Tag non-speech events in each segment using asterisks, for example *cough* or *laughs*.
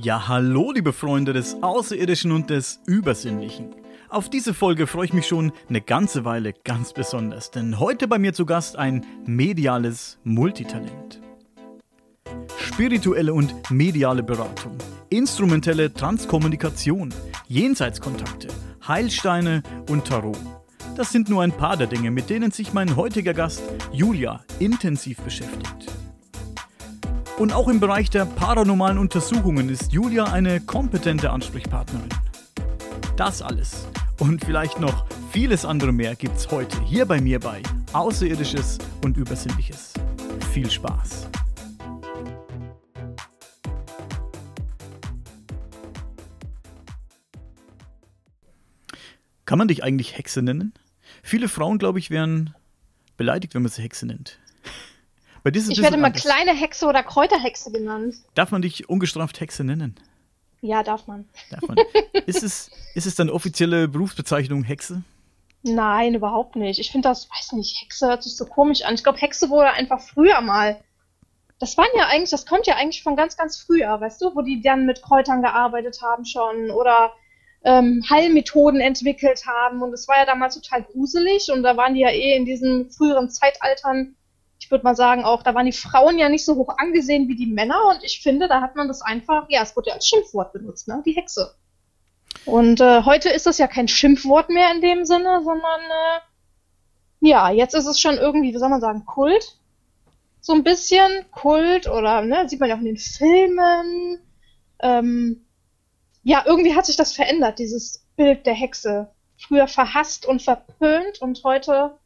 Ja, hallo liebe Freunde des Außerirdischen und des Übersinnlichen. Auf diese Folge freue ich mich schon eine ganze Weile ganz besonders, denn heute bei mir zu Gast ein mediales Multitalent. Spirituelle und mediale Beratung, instrumentelle Transkommunikation, Jenseitskontakte, Heilsteine und Tarot. Das sind nur ein paar der Dinge, mit denen sich mein heutiger Gast Julia intensiv beschäftigt. Und auch im Bereich der paranormalen Untersuchungen ist Julia eine kompetente Ansprechpartnerin. Das alles und vielleicht noch vieles andere mehr gibt's heute hier bei mir bei Außerirdisches und Übersinnliches. Viel Spaß! Kann man dich eigentlich Hexe nennen? Viele Frauen, glaube ich, wären beleidigt, wenn man sie Hexe nennt. Bei dir ist ich werde mal kleine Hexe oder Kräuterhexe genannt. Darf man dich ungestraft Hexe nennen? Ja, darf man. Darf man. ist, es, ist es deine offizielle Berufsbezeichnung Hexe? Nein, überhaupt nicht. Ich finde das, weiß nicht, Hexe hört sich so komisch an. Ich glaube, Hexe wurde einfach früher mal. Das waren ja eigentlich, das kommt ja eigentlich von ganz, ganz früher, weißt du, wo die dann mit Kräutern gearbeitet haben schon oder ähm, Heilmethoden entwickelt haben. Und es war ja damals total gruselig und da waren die ja eh in diesen früheren Zeitaltern ich würde mal sagen, auch da waren die Frauen ja nicht so hoch angesehen wie die Männer und ich finde, da hat man das einfach, ja, es wurde ja als Schimpfwort benutzt, ne? Die Hexe. Und äh, heute ist das ja kein Schimpfwort mehr in dem Sinne, sondern äh, ja, jetzt ist es schon irgendwie, wie soll man sagen, Kult. So ein bisschen Kult oder, ne, sieht man ja auch in den Filmen. Ähm, ja, irgendwie hat sich das verändert, dieses Bild der Hexe. Früher verhasst und verpönt und heute,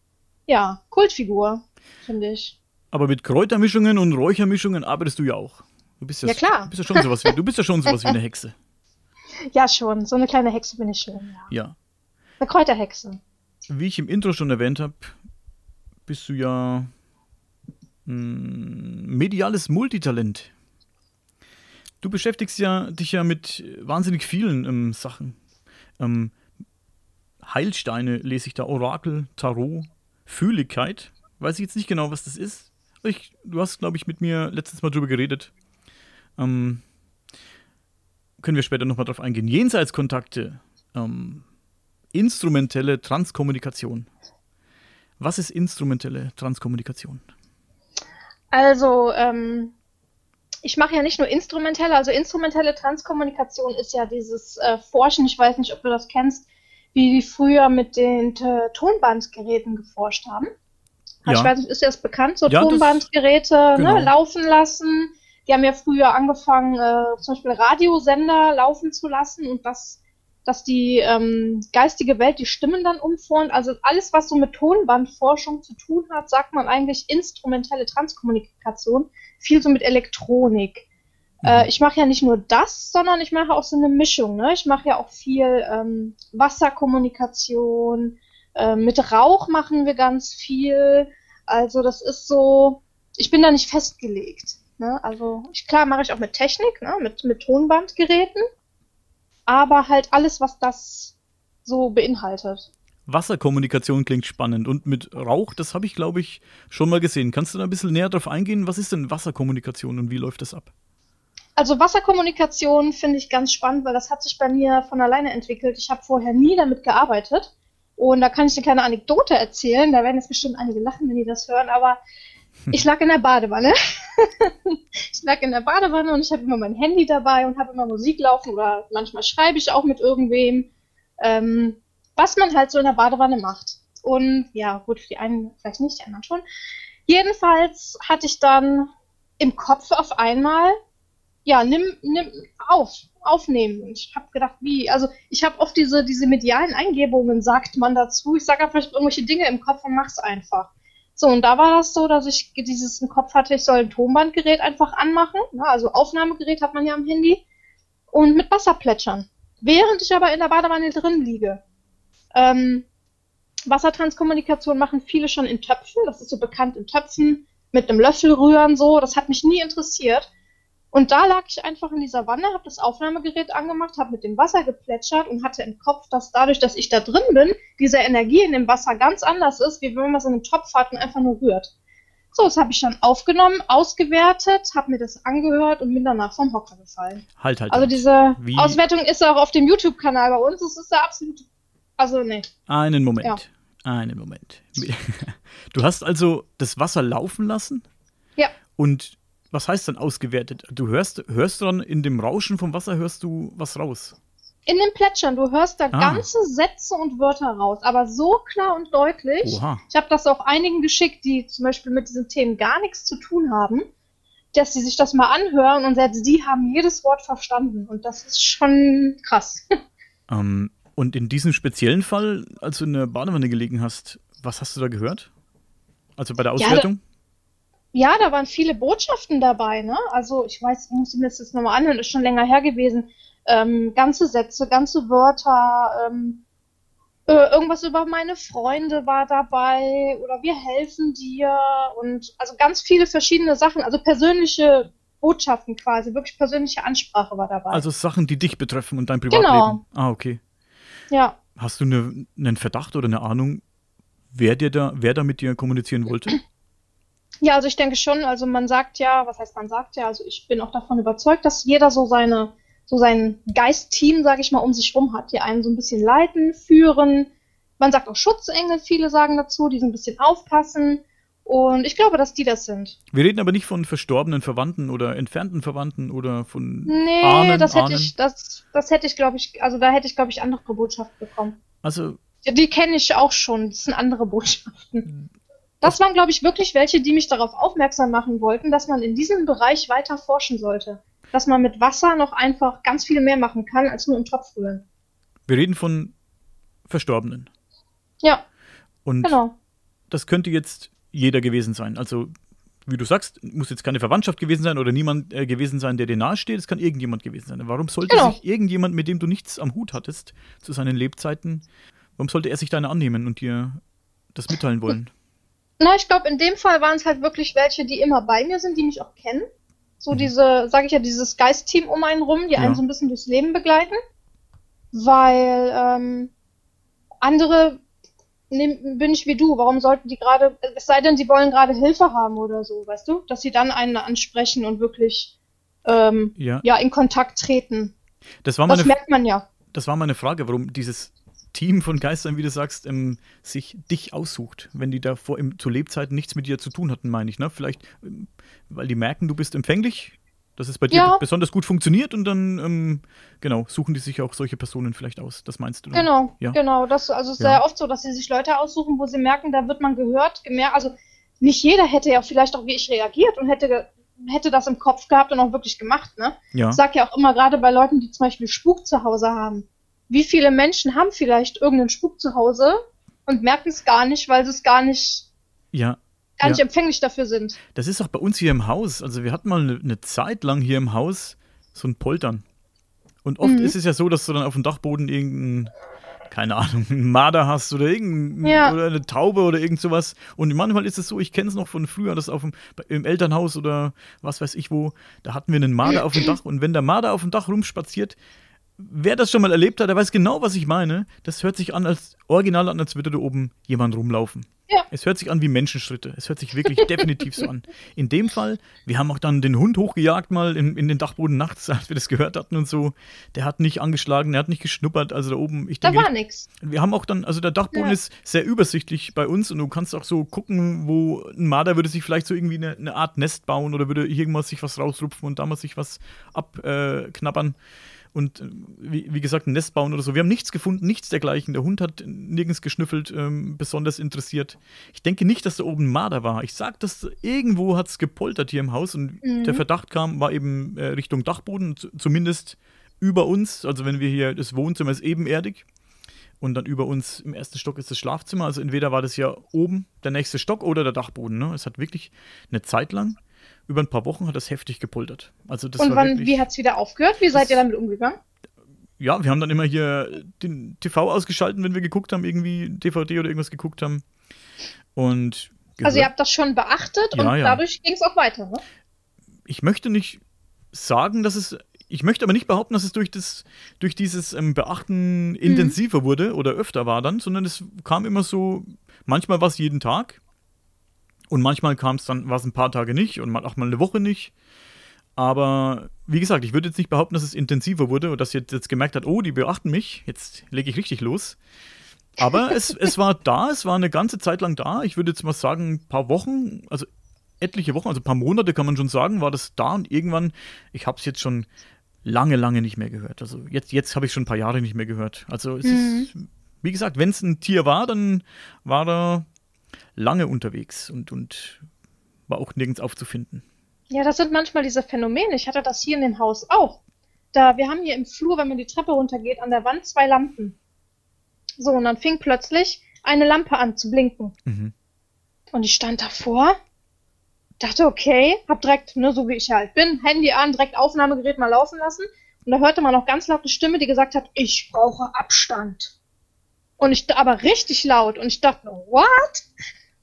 ja, Kultfigur finde ich. Aber mit Kräutermischungen und Räuchermischungen arbeitest du ja auch. Du bist ja, ja klar. Du bist ja schon sowas wie, du bist ja schon sowas wie eine Hexe. *laughs* Ja, schon. So eine kleine Hexe bin ich schon, ja. Ja. Eine Kräuterhexe. Wie ich im Intro schon erwähnt habe, bist du ja ein hm, mediales Multitalent. Du beschäftigst ja dich ja mit wahnsinnig vielen ähm, Sachen. Ähm, Heilsteine lese ich da, Orakel, Tarot, Fühligkeit. Weiß ich jetzt nicht genau, was das ist. Ich, du hast, glaube ich, mit mir letztes Mal drüber geredet. Ähm, können wir später nochmal drauf eingehen. Jenseitskontakte, ähm, instrumentelle Transkommunikation. Was ist instrumentelle Transkommunikation? Also, ähm, ich mache ja nicht nur instrumentelle, also instrumentelle Transkommunikation ist ja dieses äh, Forschen, ich weiß nicht, ob du das kennst, wie die früher mit den Tonbandgeräten geforscht haben. Ja. Ich weiß nicht, ist dir das bekannt? So ja, Tonbandgeräte ne, genau. ne, laufen lassen. Die haben ja früher angefangen, äh, zum Beispiel Radiosender laufen zu lassen und das, dass die ähm, geistige Welt die Stimmen dann umformt. Also alles, was so mit Tonbandforschung zu tun hat, sagt man eigentlich instrumentelle Transkommunikation. Viel so mit Elektronik. Mhm. Äh, ich mache ja nicht nur das, sondern ich mache auch so eine Mischung. Ne? Ich mache ja auch viel ähm, Wasserkommunikation, äh, mit Rauch machen wir ganz viel. Also das ist so, ich bin da nicht festgelegt. Ne? Also ich, klar mache ich auch mit Technik, ne? mit, mit Tonbandgeräten, aber halt alles, was das so beinhaltet. Wasserkommunikation klingt spannend und mit Rauch, das habe ich glaube ich schon mal gesehen. Kannst du da ein bisschen näher drauf eingehen? Was ist denn Wasserkommunikation und wie läuft das ab? Also Wasserkommunikation finde ich ganz spannend, weil das hat sich bei mir von alleine entwickelt. Ich habe vorher nie damit gearbeitet. Und da kann ich eine kleine Anekdote erzählen. Da werden jetzt bestimmt einige lachen, wenn die das hören, aber ich lag in der Badewanne. *laughs* ich lag in der Badewanne und ich habe immer mein Handy dabei und habe immer Musik laufen oder manchmal schreibe ich auch mit irgendwem, ähm, was man halt so in der Badewanne macht. Und ja, gut, für die einen vielleicht nicht, die anderen schon. Jedenfalls hatte ich dann im Kopf auf einmal, ja, nimm, nimm auf, aufnehmen. Und ich habe gedacht, wie? Also ich habe oft diese, diese medialen Eingebungen, sagt man dazu. Ich sage einfach irgendwelche Dinge im Kopf und mach's einfach. So, und da war das so, dass ich dieses im Kopf hatte, ich soll ein Tonbandgerät einfach anmachen. Ja, also Aufnahmegerät hat man ja am Handy. Und mit Wasser plätschern. Während ich aber in der Badewanne drin liege. Ähm, Wassertranskommunikation machen viele schon in Töpfen. Das ist so bekannt in Töpfen. Mit einem Löffel rühren so. Das hat mich nie interessiert. Und da lag ich einfach in dieser Wanne, habe das Aufnahmegerät angemacht, habe mit dem Wasser geplätschert und hatte im Kopf, dass dadurch, dass ich da drin bin, diese Energie in dem Wasser ganz anders ist, wie wenn man es in einem Topf hat und einfach nur rührt. So, das habe ich dann aufgenommen, ausgewertet, habe mir das angehört und bin danach vom Hocker gefallen. Halt, halt. Also halt. diese Wie? Auswertung ist auch auf dem YouTube-Kanal bei uns. Das ist ja absolut. Also, nee. Einen Moment. Ja. Einen Moment. *laughs* Du hast also das Wasser laufen lassen? Ja. Und was heißt dann ausgewertet? Du hörst, hörst du dann in dem Rauschen vom Wasser, hörst du was raus? In dem Plätschern, du hörst da ah. ganze Sätze und Wörter raus, aber so klar und deutlich. Oha. Ich habe das auch einigen geschickt, die zum Beispiel mit diesen Themen gar nichts zu tun haben, dass sie sich das mal anhören und selbst die haben jedes Wort verstanden und das ist schon krass. *laughs* Ähm, und in diesem speziellen Fall, als du in der Badewanne gelegen hast, was hast du da gehört? Also bei der Auswertung? Ja, ja, da waren viele Botschaften dabei, ne? Also ich weiß, ich muss mir das jetzt nochmal anhören, ist schon länger her gewesen. Ähm, ganze Sätze, ganze Wörter, ähm, äh, irgendwas über meine Freunde war dabei oder wir helfen dir und also ganz viele verschiedene Sachen, also persönliche Botschaften quasi, wirklich persönliche Ansprache war dabei. Also Sachen, die dich betreffen und dein Privatleben. Genau. Ah, okay. Ja. Hast du eine, einen Verdacht oder eine Ahnung, wer dir da, wer da mit dir kommunizieren wollte? Ja, also ich denke schon, also man sagt ja, was heißt man sagt ja, also ich bin auch davon überzeugt, dass jeder so seine, so sein Geistteam, sage ich mal, um sich rum hat, die einen so ein bisschen leiten, führen. Man sagt auch Schutzengel, viele sagen dazu, die so ein bisschen aufpassen. Und ich glaube, dass die das sind. Wir reden aber nicht von verstorbenen Verwandten oder entfernten Verwandten oder von Nee, Ahnen, das hätte Ahnen. ich, das, das hätte ich, glaube ich, also da hätte ich, glaube ich, andere Botschaften bekommen. Also. Ja, die kenne ich auch schon, das sind andere Botschaften. Das waren, glaube ich, wirklich welche, die mich darauf aufmerksam machen wollten, dass man in diesem Bereich weiter forschen sollte. Dass man mit Wasser noch einfach ganz viel mehr machen kann, als nur im Topf rühren. Wir reden von Verstorbenen. Ja. Und genau. das könnte jetzt jeder gewesen sein. Also, wie du sagst, muss jetzt keine Verwandtschaft gewesen sein oder niemand äh, gewesen sein, der dir nahesteht. Es kann irgendjemand gewesen sein. Warum sollte genau. sich irgendjemand, mit dem du nichts am Hut hattest, zu seinen Lebzeiten, warum sollte er sich deine annehmen und dir das mitteilen wollen? Na, ich glaube, in dem Fall waren es halt wirklich welche, die immer bei mir sind, die mich auch kennen. So mhm. diese, sage ich ja, dieses Geistteam um einen rum, die ja. einen so ein bisschen durchs Leben begleiten. Weil ähm, andere nehm, bin ich wie du. Warum sollten die gerade, es sei denn, sie wollen gerade Hilfe haben oder so, weißt du? Dass sie dann einen ansprechen und wirklich ähm, ja. ja. in Kontakt treten. Das, war meine, das merkt man ja. Das war meine Frage, warum dieses Team von Geistern, wie du sagst, ähm, sich dich aussucht, wenn die davor im, zu Lebzeiten nichts mit dir zu tun hatten, meine ich. Ne? Vielleicht, ähm, weil die merken, du bist empfänglich, dass es bei dir ja. besonders gut funktioniert und dann, ähm, genau, suchen die sich auch solche Personen vielleicht aus. Das meinst du? Dann? Genau, ja. genau. Das, also es ist ja. sehr oft so, dass sie sich Leute aussuchen, wo sie merken, da wird man gehört, gemerkt. Also nicht jeder hätte ja vielleicht auch wie ich reagiert und hätte hätte das im Kopf gehabt und auch wirklich gemacht, ne? Ja. Ich sag ja auch immer gerade bei Leuten, die zum Beispiel Spuk zu Hause haben wie viele Menschen haben vielleicht irgendeinen Spuk zu Hause und merken es gar nicht, weil sie es gar nicht, ja, gar nicht empfänglich dafür sind. Das ist auch bei uns hier im Haus. Also wir hatten mal eine, eine Zeit lang hier im Haus so ein Poltern. Und oft mhm. ist es ja so, dass du dann auf dem Dachboden irgendeinen, keine Ahnung, einen Marder hast oder irgendein, ja. oder eine Taube oder irgend sowas. Und manchmal ist es so, ich kenne es noch von früher, dass auf dem, im Elternhaus oder was weiß ich wo, da hatten wir einen Marder *clears throat* auf dem Dach. Und wenn der Marder auf dem Dach rumspaziert, wer das schon mal erlebt hat, der weiß genau, was ich meine. Das hört sich an als original an, als würde da oben jemand rumlaufen. Ja. Es hört sich an wie Menschenschritte. Es hört sich wirklich *laughs* definitiv so an. In dem Fall, wir haben auch dann den Hund hochgejagt mal in, in den Dachboden nachts, *laughs* als wir das gehört hatten und so. Der hat nicht angeschlagen, der hat nicht geschnuppert. Also da oben, ich denke. Da war nichts. Wir haben auch dann, also der Dachboden ja. ist sehr übersichtlich bei uns und du kannst auch so gucken, wo ein Marder würde sich vielleicht so irgendwie eine, eine Art Nest bauen oder würde irgendwas sich was rausrupfen und da muss sich was abknabbern. Äh, und äh, wie, wie, gesagt, ein Nest bauen oder so. Wir haben nichts gefunden, nichts dergleichen. Der Hund hat nirgends geschnüffelt, ähm, besonders interessiert. Ich denke nicht, dass da oben Marder war. Ich sag, dass irgendwo hat es gepoltert hier im Haus und mhm. der Verdacht kam, war eben äh, Richtung Dachboden, zumindest über uns. Also wenn wir hier, das Wohnzimmer ist ebenerdig und dann über uns im ersten Stock ist das Schlafzimmer. Also entweder war das ja oben der nächste Stock oder der Dachboden. Ne? Es hat wirklich eine Zeit lang über ein paar Wochen hat das heftig gepoltert. Also das Und wann, wirklich, wie hat es wieder aufgehört? Wie seid ihr damit umgegangen? Ja, wir haben dann immer hier den TV ausgeschalten, wenn wir geguckt haben, irgendwie DVD oder irgendwas geguckt haben. Und gehört. Also ihr habt das schon beachtet ja, und ja. dadurch ging es auch weiter, ne? Ich möchte nicht sagen, dass es. Ich möchte aber nicht behaupten, dass es durch, das, durch dieses ähm, Beachten mhm. intensiver mhm. wurde oder öfter war dann, sondern es kam immer so, manchmal war es jeden Tag, und manchmal kam es dann, war es ein paar Tage nicht und auch mal eine Woche nicht. Aber wie gesagt, ich würde jetzt nicht behaupten, dass es intensiver wurde und dass jetzt, jetzt gemerkt hat, oh, die beachten mich, jetzt lege ich richtig los. Aber *laughs* es, es war da, es war eine ganze Zeit lang da. Ich würde jetzt mal sagen, ein paar Wochen, also etliche Wochen, also ein paar Monate kann man schon sagen, war das da und irgendwann, ich habe es jetzt schon lange, lange nicht mehr gehört. Also jetzt, jetzt habe ich schon ein paar Jahre nicht mehr gehört. Also es mhm. ist, wie gesagt, wenn es ein Tier war, dann war da lange unterwegs und, und war auch nirgends aufzufinden. Ja, das sind manchmal diese Phänomene. Ich hatte das hier in dem Haus auch. Da, wir haben hier im Flur, wenn man die Treppe runtergeht, an der Wand zwei Lampen. So, und dann fing plötzlich eine Lampe an zu blinken. Mhm. Und ich stand davor, dachte, okay, hab direkt, ne, so wie ich halt bin, Handy an, direkt Aufnahmegerät mal laufen lassen. Und da hörte man noch ganz laut eine Stimme, die gesagt hat, ich brauche Abstand. Und ich, aber richtig laut. Und ich dachte, what?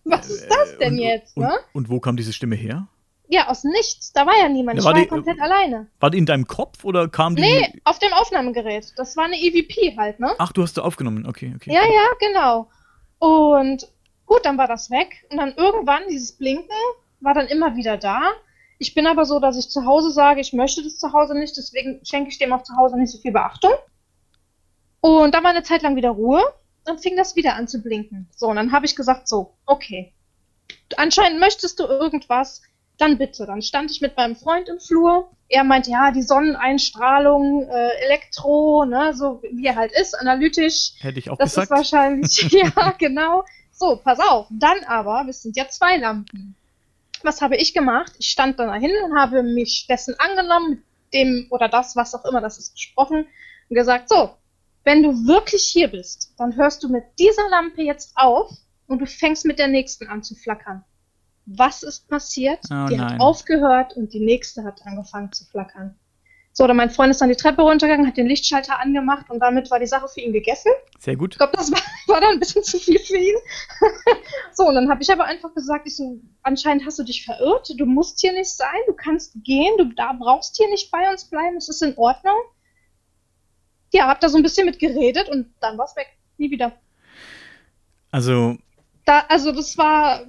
Was ist das denn und, jetzt? Und, ne? und, wo kam diese Stimme her? Ja, aus nichts. Da war ja niemand. Ja, war ich war die, komplett alleine. War die in deinem Kopf oder kam die? Nee, auf dem Aufnahmegerät. Das war eine EVP halt, ne? Ach, du hast da aufgenommen. Okay, okay. Ja, ja, genau. Und gut, dann war das weg. Und dann irgendwann dieses Blinken war dann immer wieder da. Ich bin aber so, dass ich zu Hause sage, ich möchte das zu Hause nicht, deswegen schenke ich dem auch zu Hause nicht so viel Beachtung. Und dann war eine Zeit lang wieder Ruhe dann fing das wieder an zu blinken. So, und dann habe ich gesagt, so, okay. Anscheinend möchtest du irgendwas, dann bitte. Dann stand ich mit meinem Freund im Flur. Er meinte, ja, die Sonneneinstrahlung, äh, Elektro, ne, so wie er halt ist, analytisch. Hätte ich auch das gesagt. Das ist wahrscheinlich, *laughs* ja, genau. So, pass auf. Dann aber, es sind ja zwei Lampen. Was habe ich gemacht? Ich stand dann dahin und habe mich dessen angenommen, mit dem oder das, was auch immer das ist, gesprochen und gesagt, so, wenn du wirklich hier bist, dann hörst du mit dieser Lampe jetzt auf und du fängst mit der nächsten an zu flackern. Was ist passiert? Oh, die nein. hat aufgehört und die nächste hat angefangen zu flackern. So, oder mein Freund ist dann die Treppe runtergegangen, hat den Lichtschalter angemacht und damit war die Sache für ihn gegessen. Sehr gut. Ich glaube, das war, *laughs* war dann ein bisschen zu viel für ihn. *laughs* so, und dann habe ich aber einfach gesagt, ich so, anscheinend hast du dich verirrt, du musst hier nicht sein, du kannst gehen, du da brauchst hier nicht bei uns bleiben, es ist in Ordnung ja, hab da so ein bisschen mit geredet und dann war's weg. Nie wieder. Also. Da, also das war,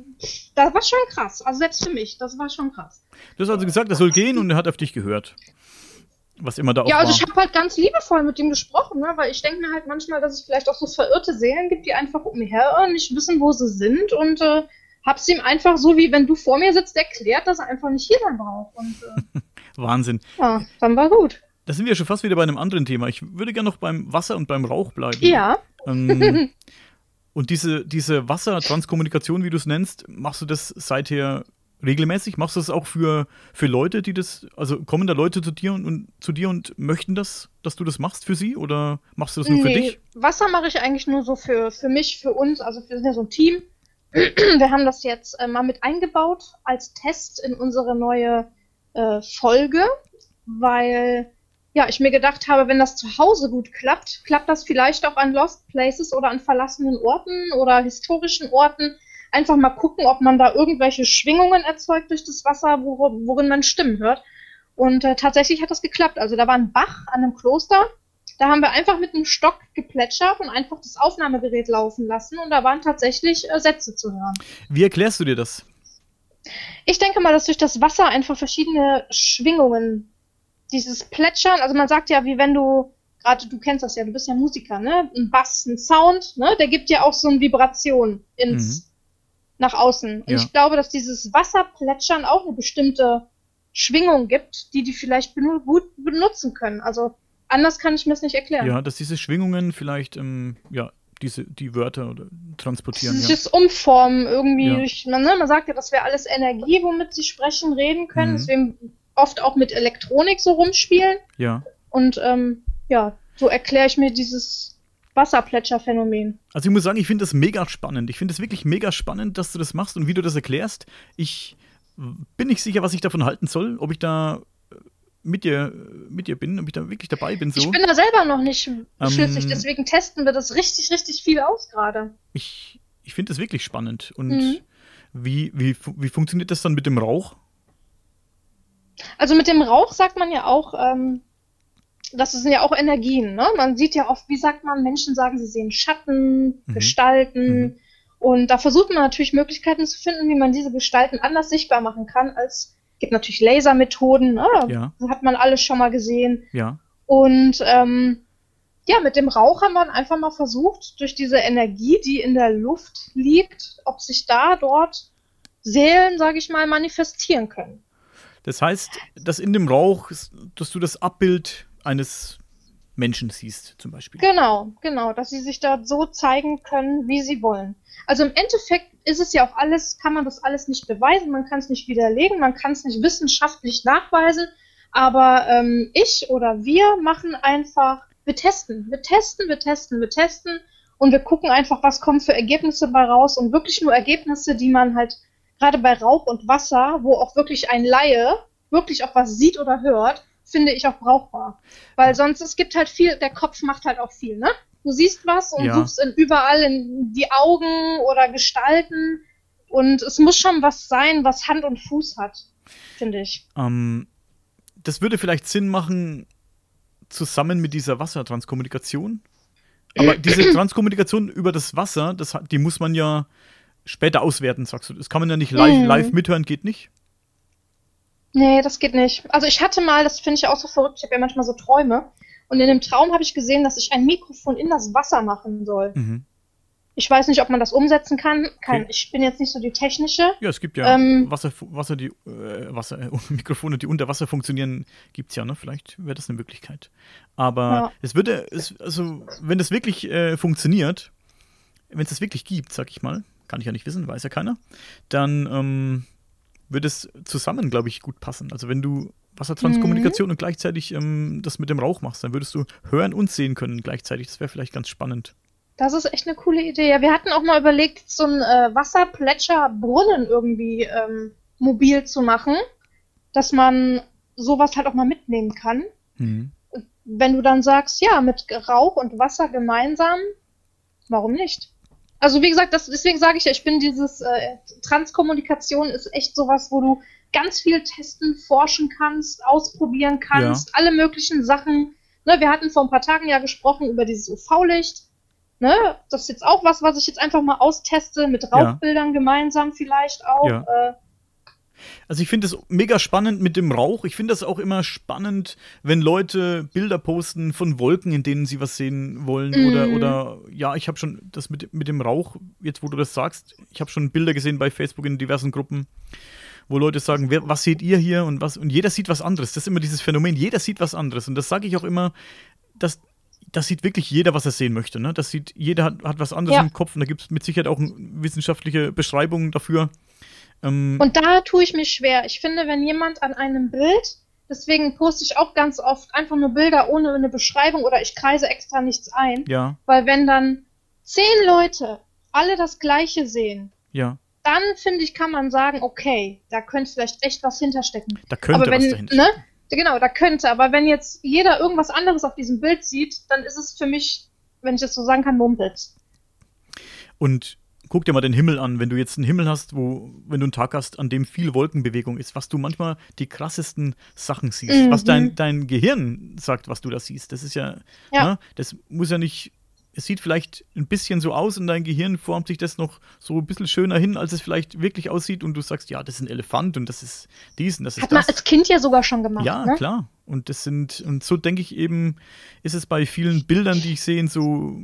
das war schon krass. Also selbst für mich, das war schon krass. Du hast also gesagt, er soll gehen und er hat auf dich gehört. Was immer da auch Ja, also war. ich habe halt ganz liebevoll mit ihm gesprochen, ne? weil ich denke mir halt manchmal, dass es vielleicht auch so verirrte Seelen gibt, die einfach umherirren, nicht wissen, wo sie sind und äh, hab's ihm einfach so, wie wenn du vor mir sitzt, erklärt, dass er einfach nicht hier sein braucht. Und, äh, *laughs* Wahnsinn. Ja, dann war gut. Da sind wir schon fast wieder bei einem anderen Thema. Ich würde gerne noch beim Wasser und beim Rauch bleiben. Ja. Ähm, *laughs* und diese, diese Wassertranskommunikation, wie du es nennst, machst du das seither regelmäßig? Machst du das auch für, für Leute, die das, also kommen da Leute zu dir und, und zu dir und möchten das, dass du das machst für sie oder machst du das nur nee, für dich? Wasser mache ich eigentlich nur so für, für mich, für uns, also wir sind ja so ein Team. *clears throat* wir haben das jetzt äh, mal mit eingebaut als Test in unsere neue äh, Folge, weil ja, ich mir gedacht habe, wenn das zu Hause gut klappt, klappt das vielleicht auch an Lost Places oder an verlassenen Orten oder historischen Orten. Einfach mal gucken, ob man da irgendwelche Schwingungen erzeugt durch das Wasser, wor worin man Stimmen hört. Und äh, tatsächlich hat das geklappt. Also da war ein Bach an einem Kloster Da haben wir einfach mit einem Stock geplätschert und einfach das Aufnahmegerät laufen lassen und da waren tatsächlich äh, Sätze zu hören. Wie erklärst du dir das? Ich denke mal, dass durch das Wasser einfach verschiedene Schwingungen, dieses Plätschern, also man sagt ja, wie wenn du, gerade du kennst das ja, du bist ja Musiker, ne? Ein Bass, ein Sound, ne? Der gibt ja auch so eine Vibration ins, mhm. nach außen. Und ja. ich glaube, dass dieses Wasserplätschern auch eine bestimmte Schwingung gibt, die die vielleicht gut benutzen können. Also anders kann ich mir das nicht erklären. Ja, dass diese Schwingungen vielleicht, ähm, ja, diese, die Wörter transportieren. Dieses ja. Umformen irgendwie ja. durch, man, ne, man sagt ja, das wäre alles Energie, womit sie sprechen, reden können. Mhm. Deswegen oft auch mit Elektronik so rumspielen. Ja. Und ähm, ja, so erkläre ich mir dieses Wasserplätscherphänomen. Also ich muss sagen, ich finde das mega spannend. Ich finde es wirklich mega spannend, dass du das machst und wie du das erklärst. Ich bin nicht sicher, was ich davon halten soll, ob ich da mit dir, mit dir bin, ob ich da wirklich dabei bin. So. Ich bin da selber noch nicht ähm, schlüssig, deswegen testen wir das richtig, richtig viel aus gerade. Ich, ich finde das wirklich spannend. Und mhm. wie, wie, wie funktioniert das dann mit dem Rauch? Also mit dem Rauch sagt man ja auch, ähm, das sind ja auch Energien. Ne? Man sieht ja oft, wie sagt man, Menschen sagen, sie sehen Schatten, mhm. Gestalten. Mhm. Und da versucht man natürlich Möglichkeiten zu finden, wie man diese Gestalten anders sichtbar machen kann als gibt natürlich Lasermethoden, ne? ja. hat man alles schon mal gesehen. Ja. Und ähm, ja, mit dem Rauch haben wir einfach mal versucht, durch diese Energie, die in der Luft liegt, ob sich da dort Seelen, sage ich mal, manifestieren können. Das heißt, dass in dem Rauch, dass du das Abbild eines Menschen siehst, zum Beispiel. Genau, genau, dass sie sich da so zeigen können, wie sie wollen. Also im Endeffekt ist es ja auch alles, kann man das alles nicht beweisen, man kann es nicht widerlegen, man kann es nicht wissenschaftlich nachweisen, aber ähm, ich oder wir machen einfach, wir testen, wir testen, wir testen, wir testen und wir gucken einfach, was kommt für Ergebnisse bei raus und wirklich nur Ergebnisse, die man halt gerade bei Rauch und Wasser, wo auch wirklich ein Laie wirklich auch was sieht oder hört, finde ich auch brauchbar. Weil sonst, es gibt halt viel, der Kopf macht halt auch viel, ne? Du siehst was und ja. suchst in, überall in die Augen oder Gestalten. Und es muss schon was sein, was Hand und Fuß hat, finde ich. Ähm, das würde vielleicht Sinn machen, zusammen mit dieser Wassertranskommunikation. Aber *clears throat* diese Transkommunikation über das Wasser, das, die muss man ja später auswerten, sagst du. Das kann man ja nicht live, mhm. live mithören, geht nicht. Nee, das geht nicht. Also ich hatte mal, das finde ich auch so verrückt, ich habe ja manchmal so Träume. Und in dem Traum habe ich gesehen, dass ich ein Mikrofon in das Wasser machen soll. Mhm. Ich weiß nicht, ob man das umsetzen kann. kann. Okay. Ich bin jetzt nicht so die technische. Ja, es gibt ja ähm, Wasser, Wasser, die, äh, Wasser, *laughs* äh, Mikrofone, die unter Wasser funktionieren, gibt es ja, ne? Vielleicht wäre das eine Möglichkeit. Aber ja. es würde, es, also, wenn das wirklich äh, funktioniert, wenn es das wirklich gibt, sag ich mal, kann ich ja nicht wissen, weiß ja keiner, dann ähm, würde es zusammen, glaube ich, gut passen. Also wenn du Wassertranskommunikation mhm. und gleichzeitig ähm, das mit dem Rauch machst, dann würdest du hören und sehen können gleichzeitig. Das wäre vielleicht ganz spannend. Das ist echt eine coole Idee. Ja, wir hatten auch mal überlegt, so einen äh, Wasserplätscherbrunnen irgendwie ähm, mobil zu machen, dass man sowas halt auch mal mitnehmen kann. Mhm. Wenn du dann sagst, ja, mit Rauch und Wasser gemeinsam, warum nicht? Also wie gesagt, das, deswegen sage ich ja, ich bin dieses äh, Transkommunikation ist echt sowas, wo du ganz viel testen, forschen kannst, ausprobieren kannst, ja. alle möglichen Sachen. Ne, wir hatten vor ein paar Tagen ja gesprochen über dieses UV-Licht. Ne, das ist jetzt auch was, was ich jetzt einfach mal austeste, mit Rauchbildern ja. gemeinsam vielleicht auch. Ja. Äh, also ich finde es mega spannend mit dem Rauch. Ich finde das auch immer spannend, wenn Leute Bilder posten von Wolken, in denen sie was sehen wollen. Mm. Oder, oder ja, ich habe schon das mit, mit dem Rauch, jetzt wo du das sagst, ich habe schon Bilder gesehen bei Facebook in diversen Gruppen wo Leute sagen, wer, was seht ihr hier und was und jeder sieht was anderes. Das ist immer dieses Phänomen, jeder sieht was anderes und das sage ich auch immer, dass das sieht wirklich jeder, was er sehen möchte. Ne? Das sieht, jeder hat, hat was anderes ja. im Kopf und da gibt es mit Sicherheit auch wissenschaftliche Beschreibungen dafür. Ähm und da tue ich mich schwer. Ich finde, wenn jemand an einem Bild, deswegen poste ich auch ganz oft einfach nur Bilder ohne eine Beschreibung oder ich kreise extra nichts ein. Ja. Weil wenn dann zehn Leute alle das Gleiche sehen, ja dann finde ich, kann man sagen, okay, da könnte vielleicht echt was hinterstecken. Da könnte aber wenn, was dahinter ne? Genau, da könnte. Aber wenn jetzt jeder irgendwas anderes auf diesem Bild sieht, dann ist es für mich, wenn ich das so sagen kann, Mumpitz. Und guck dir mal den Himmel an. Wenn du jetzt einen Himmel hast, wo, wenn du einen Tag hast, an dem viel Wolkenbewegung ist, was du manchmal die krassesten Sachen siehst, mhm. was dein, dein Gehirn sagt, was du da siehst. Das ist ja, ja. Na, ne, das muss ja nicht es sieht vielleicht ein bisschen so aus und dein Gehirn formt sich das noch so ein bisschen schöner hin, als es vielleicht wirklich aussieht und du sagst, ja, das ist ein Elefant und das ist dies und das ist Hat das. Hat man als Kind ja sogar schon gemacht. Ja, ne? klar. Und das sind, und so denke ich eben, ist es bei vielen Bildern, die ich sehe in so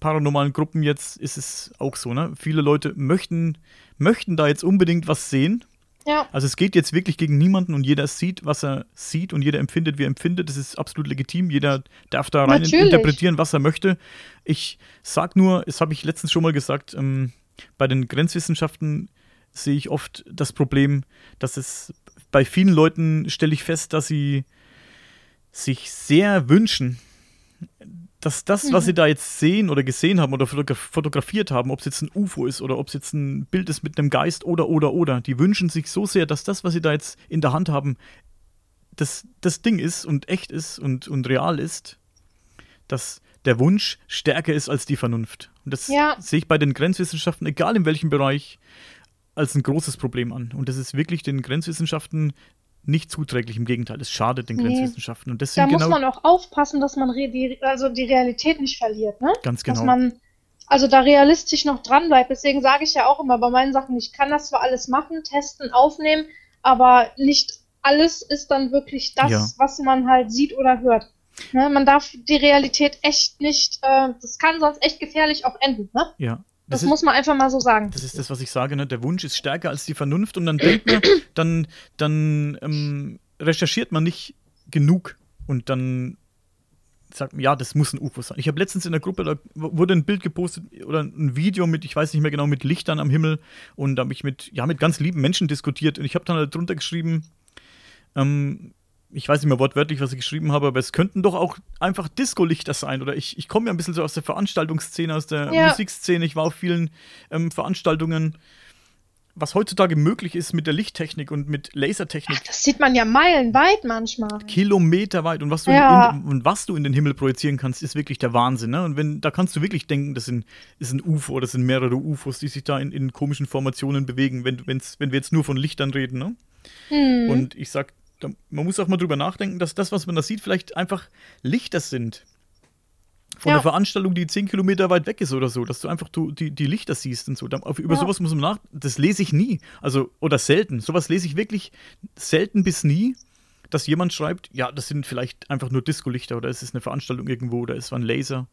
paranormalen Gruppen jetzt, ist es auch so, ne? Viele Leute möchten, möchten da jetzt unbedingt was sehen ja. Also es geht jetzt wirklich gegen niemanden und jeder sieht, was er sieht und jeder empfindet, wie er empfindet. Das ist absolut legitim. Jeder darf da rein Natürlich. interpretieren, was er möchte. Ich sag nur, das habe ich letztens schon mal gesagt, ähm, bei den Grenzwissenschaften sehe ich oft das Problem, dass es bei vielen Leuten stelle ich fest, dass sie sich sehr wünschen, dass das, was sie mhm. da jetzt sehen oder gesehen haben oder fotografiert haben, ob es jetzt ein UFO ist oder ob es jetzt ein Bild ist mit einem Geist oder, oder, oder, die wünschen sich so sehr, dass das, was sie da jetzt in der Hand haben, das, das Ding ist und echt ist und, und real ist, dass der Wunsch stärker ist als die Vernunft. Und das ja. sehe ich bei den Grenzwissenschaften, egal in welchem Bereich, als ein großes Problem an. Und das ist wirklich den Grenzwissenschaften nicht zuträglich, im Gegenteil, es schadet den nee. Grenzwissenschaften. Und da muss genau man auch aufpassen, dass man die, also die Realität nicht verliert, ne? Ganz genau. Dass man also da realistisch noch dran bleibt. Deswegen sage ich ja auch immer bei meinen Sachen, ich kann das zwar alles machen, testen, aufnehmen, aber nicht alles ist dann wirklich das, ja. was man halt sieht oder hört. Ne? Man darf die Realität echt nicht, äh, das kann sonst echt gefährlich auch enden. Ne? Ja, das, das ist, muss man einfach mal so sagen. Das ist das, was ich sage, ne? Der Wunsch ist stärker als die Vernunft und dann denkt man, *clears throat* dann, dann ähm, recherchiert man nicht genug und dann sagt man, ja, das muss ein UFO sein. Ich habe letztens in der Gruppe, da wurde ein Bild gepostet oder ein Video mit, ich weiß nicht mehr genau, mit Lichtern am Himmel und da habe ich mit, ja, mit ganz lieben Menschen diskutiert und ich habe dann halt drunter geschrieben, ähm, ich weiß nicht mehr wortwörtlich, was ich geschrieben habe, aber es könnten doch auch einfach Disco-Lichter sein. Oder ich, ich komme ja ein bisschen so aus der Veranstaltungsszene, aus der ja. Musikszene. Ich war auf vielen ähm, Veranstaltungen. Was heutzutage möglich ist mit der Lichttechnik und mit Lasertechnik. Ach, das sieht man ja meilenweit manchmal. Kilometerweit. Und was, du ja. in, und was du in den Himmel projizieren kannst, ist wirklich der Wahnsinn. Ne? Und wenn, da kannst du wirklich denken, das sind, ist ein UFO, das sind mehrere UFOs, die sich da in, in komischen Formationen bewegen, wenn, wenn's, wenn wir jetzt nur von Lichtern reden. Ne? Hm. Und ich sag, man muss auch mal drüber nachdenken, dass das, was man da sieht, vielleicht einfach Lichter sind. Von ja. einer Veranstaltung, die 10 Kilometer weit weg ist oder so, dass du einfach du, die, die Lichter siehst und so. Über ja. sowas muss man nach. Das lese ich nie. Also, oder selten. Sowas lese ich wirklich selten bis nie, dass jemand schreibt, ja, das sind vielleicht einfach nur Disco-Lichter oder es ist eine Veranstaltung irgendwo oder es war ein Laser.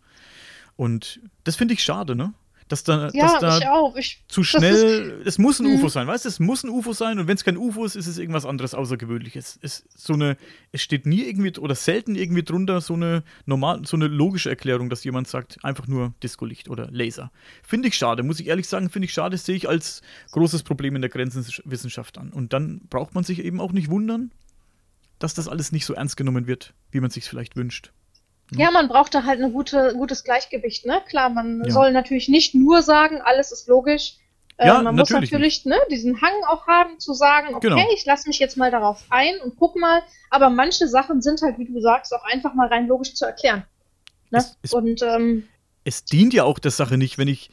Und das finde ich schade, ne? Dass da, ja, dass da ich, zu schnell, es muss ein UFO mhm. sein, weißt du, es muss ein UFO sein und wenn es kein UFO ist, ist es irgendwas anderes Außergewöhnliches. Es, so eine, es steht nie irgendwie oder selten irgendwie drunter so eine normal, so eine logische Erklärung, dass jemand sagt, einfach nur Discolicht oder Laser. Finde ich schade, muss ich ehrlich sagen, finde ich schade, sehe ich als großes Problem in der Grenzenwissenschaft an. Und dann braucht man sich eben auch nicht wundern, dass das alles nicht so ernst genommen wird, wie man sich vielleicht wünscht. Ja, man braucht da halt ein gute, gutes Gleichgewicht, ne? Klar, man ja. soll natürlich nicht nur sagen, alles ist logisch. Äh, ja, man natürlich muss natürlich ne, diesen Hang auch haben, zu sagen, okay, genau. ich lasse mich jetzt mal darauf ein und guck mal. Aber manche Sachen sind halt, wie du sagst, auch einfach mal rein logisch zu erklären. Ne? Es, es, und ähm, es dient ja auch der Sache nicht, wenn ich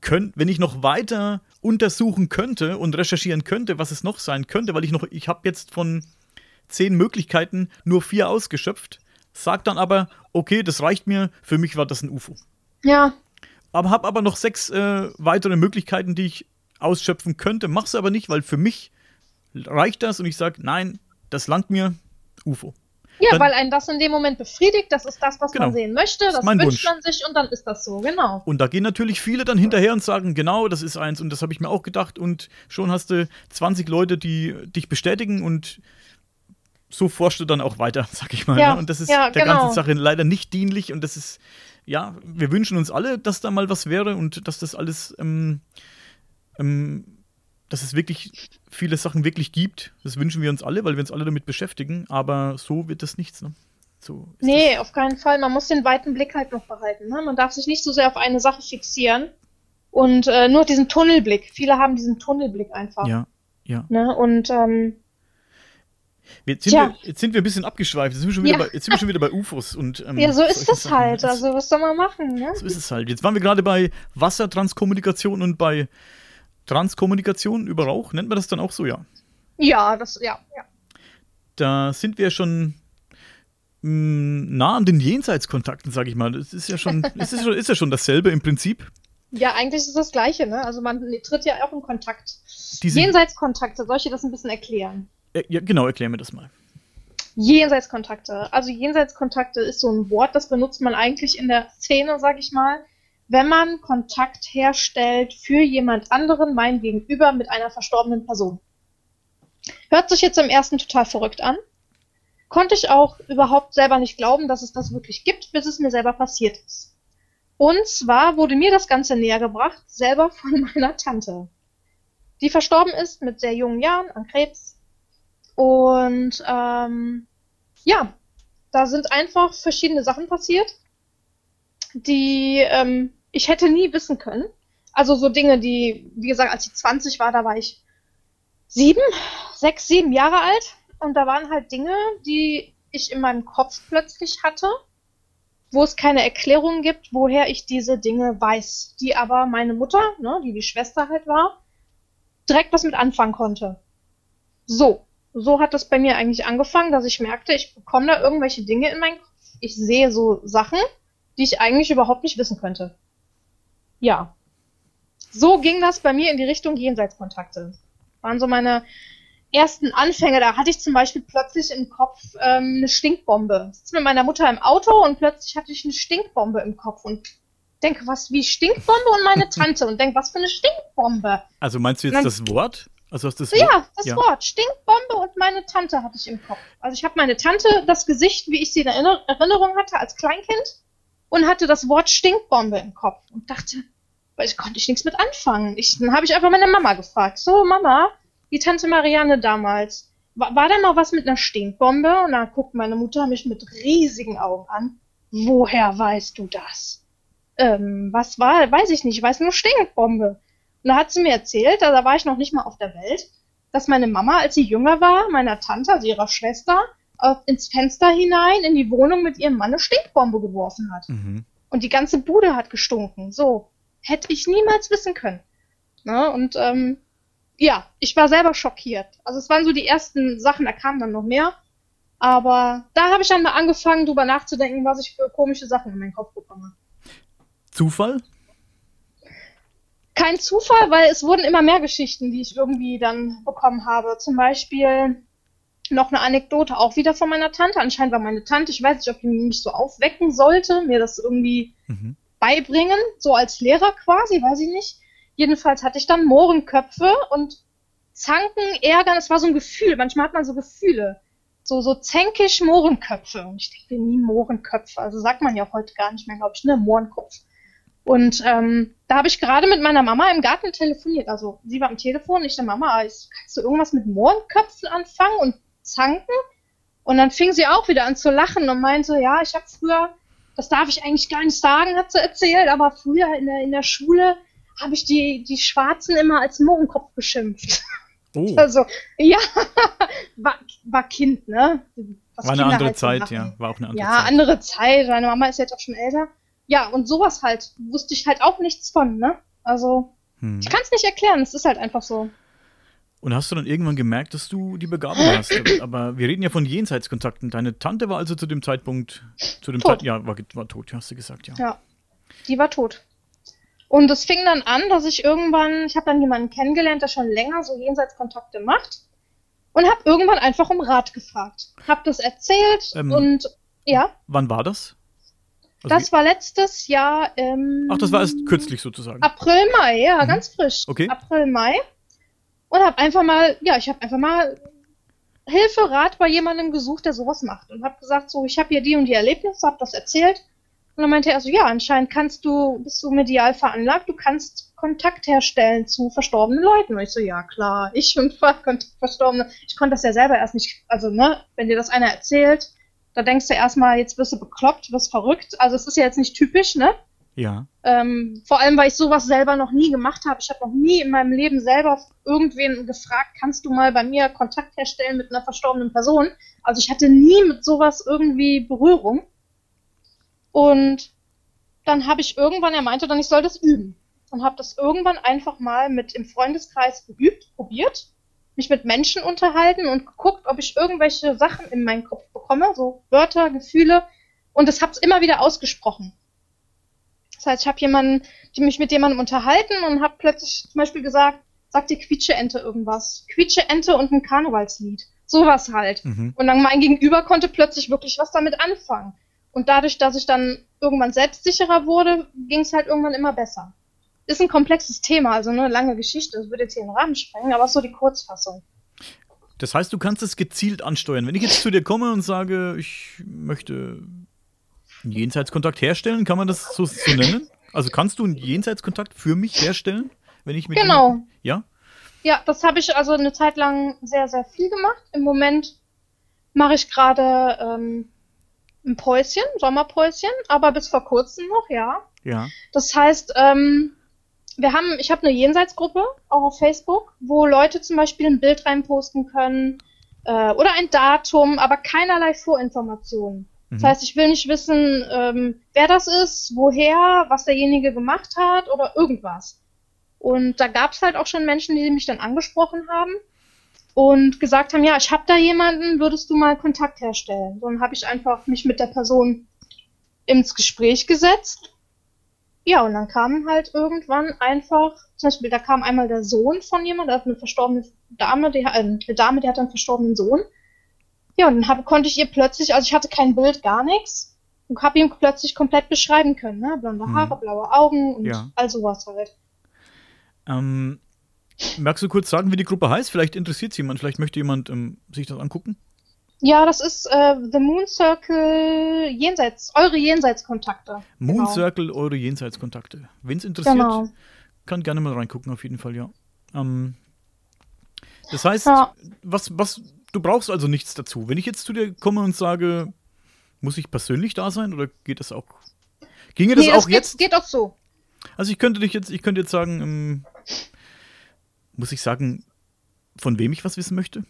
könnt, wenn ich noch weiter untersuchen könnte und recherchieren könnte, was es noch sein könnte, weil ich noch, ich habe jetzt von zehn Möglichkeiten nur vier ausgeschöpft sag dann aber, okay, das reicht mir, für mich war das ein UFO. Ja. Aber habe aber noch sechs äh, weitere Möglichkeiten, die ich ausschöpfen könnte, mach's aber nicht, weil für mich reicht das und ich sage, nein, das langt mir, UFO. Ja, dann, weil einen das in dem Moment befriedigt, das ist das, was genau, man sehen möchte, das, das wünscht Wunsch. man sich und dann ist das so, genau. Und da gehen natürlich viele dann hinterher und sagen, genau, das ist eins und das habe ich mir auch gedacht und schon hast du 20 Leute, die dich bestätigen und so forschst du dann auch weiter, *laughs* sag ich mal. Ja, ne? Und das ist ja, der genau. ganzen Sache leider nicht dienlich und das ist, ja, wir wünschen uns alle, dass da mal was wäre und dass das alles, ähm, ähm, dass es wirklich viele Sachen wirklich gibt. Das wünschen wir uns alle, weil wir uns alle damit beschäftigen, aber so wird das nichts. Ne? So nee, auf keinen Fall. Man muss den weiten Blick halt noch behalten. Ne? Man darf sich nicht so sehr auf eine Sache fixieren und äh, nur diesen Tunnelblick. Viele haben diesen Tunnelblick einfach. Ja, ja. Ne? Und ähm, Jetzt sind, wir, jetzt sind wir ein bisschen abgeschweift. Jetzt sind wir schon wieder, ja. bei, jetzt sind wir schon wieder bei UFOs. Und, ähm, ja, so ist das Sachen. halt. Also, was soll man machen? Ne? So ist es halt. Jetzt waren wir gerade bei Wassertranskommunikation und bei Transkommunikation über Rauch. Nennt man das dann auch so, ja? Ja, das, ja, ja. Da sind wir schon mh, mm, nah an den Jenseitskontakten, sag ich mal. Das ist ja schon, *laughs* es ist, ist ja schon dasselbe im Prinzip. Ja, eigentlich ist es das Gleiche, ne? Also man tritt ja auch in Kontakt. Diese Jenseitskontakte, soll ich dir das ein bisschen erklären? Äh, ja, genau, erklär mir das mal. Jenseitskontakte. Also Jenseitskontakte ist so ein Wort, das benutzt man eigentlich in der Szene, sag ich mal, wenn man Kontakt herstellt für jemand anderen, mein Gegenüber, mit einer verstorbenen Person. Hört sich jetzt im ersten total verrückt an. Konnte ich auch überhaupt selber nicht glauben, dass es das wirklich gibt, bis es mir selber passiert ist. Und zwar wurde mir das Ganze näher gebracht, selber von *laughs* meiner Tante, die verstorben ist mit sehr jungen Jahren an Krebs und ähm, ja, da sind einfach verschiedene Sachen passiert, die ähm, ich hätte nie wissen können. Also so Dinge, die, wie gesagt, als ich 20 war, da war ich sieben, sechs, sieben Jahre alt. Und da waren halt Dinge, die ich in meinem Kopf plötzlich hatte, wo es keine Erklärung gibt, woher ich diese Dinge weiß. Die aber meine Mutter, ne, die die Schwester halt war, direkt was mit anfangen konnte. So, so hat das bei mir eigentlich angefangen, dass ich merkte, ich bekomme da irgendwelche Dinge in meinen Kopf. Ich sehe so Sachen, die ich eigentlich überhaupt nicht wissen könnte. Ja. So ging das bei mir in die Richtung Jenseitskontakte. Waren so meine ersten Anfänge. Da hatte ich zum Beispiel plötzlich im Kopf ähm, eine Stinkbombe. Ich sitze mit meiner Mutter im Auto und plötzlich hatte ich eine Stinkbombe im Kopf und denke, was wie Stinkbombe und meine Tante und denke, was für eine Stinkbombe. Also meinst du jetzt dann, das Wort? Also hast das Wort? Ja, das ja. Wort. Stinkbombe und meine Tante hatte ich im Kopf. Also ich habe meine Tante, das Gesicht, wie ich sie in Erinnerung hatte als Kleinkind, und hatte das Wort Stinkbombe im Kopf und dachte, weil ich konnte ich nichts mit anfangen. Ich, dann habe ich einfach meine Mama gefragt. So, Mama, die Tante Marianne damals, war, war da mal was mit einer Stinkbombe? Und dann guckt meine Mutter mich mit riesigen Augen an. Woher weißt du das? Ähm, was war, weiß ich nicht, ich weiß nur Stinkbombe. Und da hat sie mir erzählt, da war ich noch nicht mal auf der Welt, dass meine Mama, als sie jünger war, meiner Tante, also ihrer Schwester, ins Fenster hinein in die Wohnung mit ihrem Mann eine Stinkbombe geworfen hat. Mhm. Und die ganze Bude hat gestunken. So. Hätte ich niemals wissen können. Ne? Und ähm, ja, ich war selber schockiert. Also es waren so die ersten Sachen, da kamen dann noch mehr. Aber da habe ich dann mal angefangen, drüber nachzudenken, was ich für komische Sachen in meinen Kopf bekomme. Zufall? Kein Zufall, weil es wurden immer mehr Geschichten, die ich irgendwie dann bekommen habe. Zum Beispiel noch eine Anekdote auch wieder von meiner Tante. Anscheinend war meine Tante, ich weiß nicht, ob die mich so aufwecken sollte, mir das irgendwie mhm. beibringen, so als Lehrer quasi, weiß ich nicht. Jedenfalls hatte ich dann Mohrenköpfe und Zanken, Ärgern, es war so ein Gefühl. Manchmal hat man so Gefühle. So, so zänkisch Mohrenköpfe. Und ich denke nie Mohrenköpfe. Also sagt man ja heute gar nicht mehr, glaube ich, ne? Mohrenkopf. Und ähm, da habe ich gerade mit meiner Mama im Garten telefoniert. Also sie war am Telefon, ich der Mama, kannst du irgendwas mit Mohrenköpfen anfangen und zanken? Und dann fing sie auch wieder an zu lachen und meinte, ja, ich habe früher, das darf ich eigentlich gar nicht sagen, hat sie erzählt, aber früher in der, in der Schule habe ich die, die Schwarzen immer als Mohrenkopf beschimpft. Oh. *laughs* Also, ja, *laughs* war, war Kind, ne? Was war eine Kinder andere halt Zeit, ja. War auch eine andere ja, Zeit. Ja, andere Zeit. Meine Mama ist jetzt auch schon älter ja, und sowas halt, wusste ich halt auch nichts von, ne? Also, hm. ich kann es nicht erklären, es ist halt einfach so. Und hast du dann irgendwann gemerkt, dass du die Begabung *laughs* hast? Aber wir reden ja von Jenseitskontakten. Deine Tante war also zu dem Zeitpunkt, zu dem Zeit, ja, war, war tot, hast du gesagt, ja. Ja, die war tot. Und es fing dann an, dass ich irgendwann, ich habe dann jemanden kennengelernt, der schon länger so Jenseitskontakte macht und habe irgendwann einfach um Rat gefragt. Hab das erzählt ähm, und ja. Wann war das? Also das war letztes Jahr im. Ach, das war erst kürzlich sozusagen. April, Mai, ja, mhm. ganz frisch. Okay. April, Mai. Und hab einfach mal, ja, ich habe einfach mal Hilfe, Rat bei jemandem gesucht, der sowas macht. Und hab gesagt, so, ich habe hier die und die Erlebnisse, hab das erzählt. Und dann meinte er so, ja, anscheinend kannst du, bist du medial veranlagt, du kannst Kontakt herstellen zu verstorbenen Leuten. Und ich so, ja, klar, ich und *laughs* Verstorbene. Ich konnte das ja selber erst nicht, also, ne, wenn dir das einer erzählt, da denkst du erstmal, jetzt wirst du bekloppt, wirst verrückt. Also es ist ja jetzt nicht typisch, ne? Ja. Ähm, vor allem, weil ich sowas selber noch nie gemacht habe. Ich habe noch nie in meinem Leben selber irgendwen gefragt, kannst du mal bei mir Kontakt herstellen mit einer verstorbenen Person? Also ich hatte nie mit sowas irgendwie Berührung. Und dann habe ich irgendwann, er meinte dann, ich soll das üben. Und habe das irgendwann einfach mal mit im Freundeskreis geübt, probiert, mich mit Menschen unterhalten und geguckt, ob ich irgendwelche Sachen in meinen Kopf bekomme, so Wörter, Gefühle. Und das habe es immer wieder ausgesprochen. Das heißt, ich habe jemanden, die mich mit jemandem unterhalten und habe plötzlich zum Beispiel gesagt, sagt die Quietsche-Ente irgendwas. Quietsche-Ente und ein Karnevalslied. Sowas halt. Mhm. Und dann mein Gegenüber konnte plötzlich wirklich was damit anfangen. Und dadurch, dass ich dann irgendwann selbstsicherer wurde, ging es halt irgendwann immer besser. Ist ein komplexes Thema, also eine lange Geschichte. Das würde jetzt hier den Rahmen sprengen, aber so die Kurzfassung. Das heißt, du kannst es gezielt ansteuern. Wenn ich jetzt zu dir komme und sage, ich möchte einen Jenseitskontakt herstellen, kann man das so, so nennen? Also kannst du einen Jenseitskontakt für mich herstellen, wenn ich mit Genau. jemandem- Ja. Ja, das habe ich also eine Zeit lang sehr, sehr viel gemacht. Im Moment mache ich gerade ähm, ein Päuschen, Sommerpäuschen, aber bis vor kurzem noch, ja. Ja. Das heißt, ähm, wir haben, ich habe eine Jenseitsgruppe, auch auf Facebook, wo Leute zum Beispiel ein Bild reinposten können äh, oder ein Datum, aber keinerlei Vorinformationen. Das Mhm. heißt, ich will nicht wissen, ähm, wer das ist, woher, was derjenige gemacht hat oder irgendwas. Und da gab es halt auch schon Menschen, die mich dann angesprochen haben und gesagt haben, ja, ich habe da jemanden, würdest du mal Kontakt herstellen? Dann habe ich einfach mich mit der Person ins Gespräch gesetzt. Ja, und dann kam halt irgendwann einfach, zum Beispiel, da kam einmal der Sohn von jemandem, hat eine verstorbene Dame, die, äh, eine Dame, die hat einen verstorbenen Sohn. Ja, und dann hab, konnte ich ihr plötzlich, also ich hatte kein Bild, gar nichts, und habe ihm plötzlich komplett beschreiben können, ne? Blonde Mhm. Haare, blaue Augen und Ja. all sowas halt. Ähm, magst du kurz sagen, wie die Gruppe heißt? Vielleicht interessiert es jemand, vielleicht möchte jemand ähm, sich das angucken. Ja, das ist äh, The Moon Circle Jenseits, eure Jenseitskontakte. Moon Genau. Circle, eure Jenseitskontakte. Wen es interessiert, Genau. kann gerne mal reingucken, auf jeden Fall, ja. Ähm, das heißt, Ja. was, was, du brauchst also nichts dazu. Wenn ich jetzt zu dir komme und sage, muss ich persönlich da sein oder geht das auch? Ginge das Nee, auch geht, jetzt? geht auch so. Also ich könnte dich jetzt, ich könnte jetzt sagen, ähm, muss ich sagen, von wem ich was wissen möchte?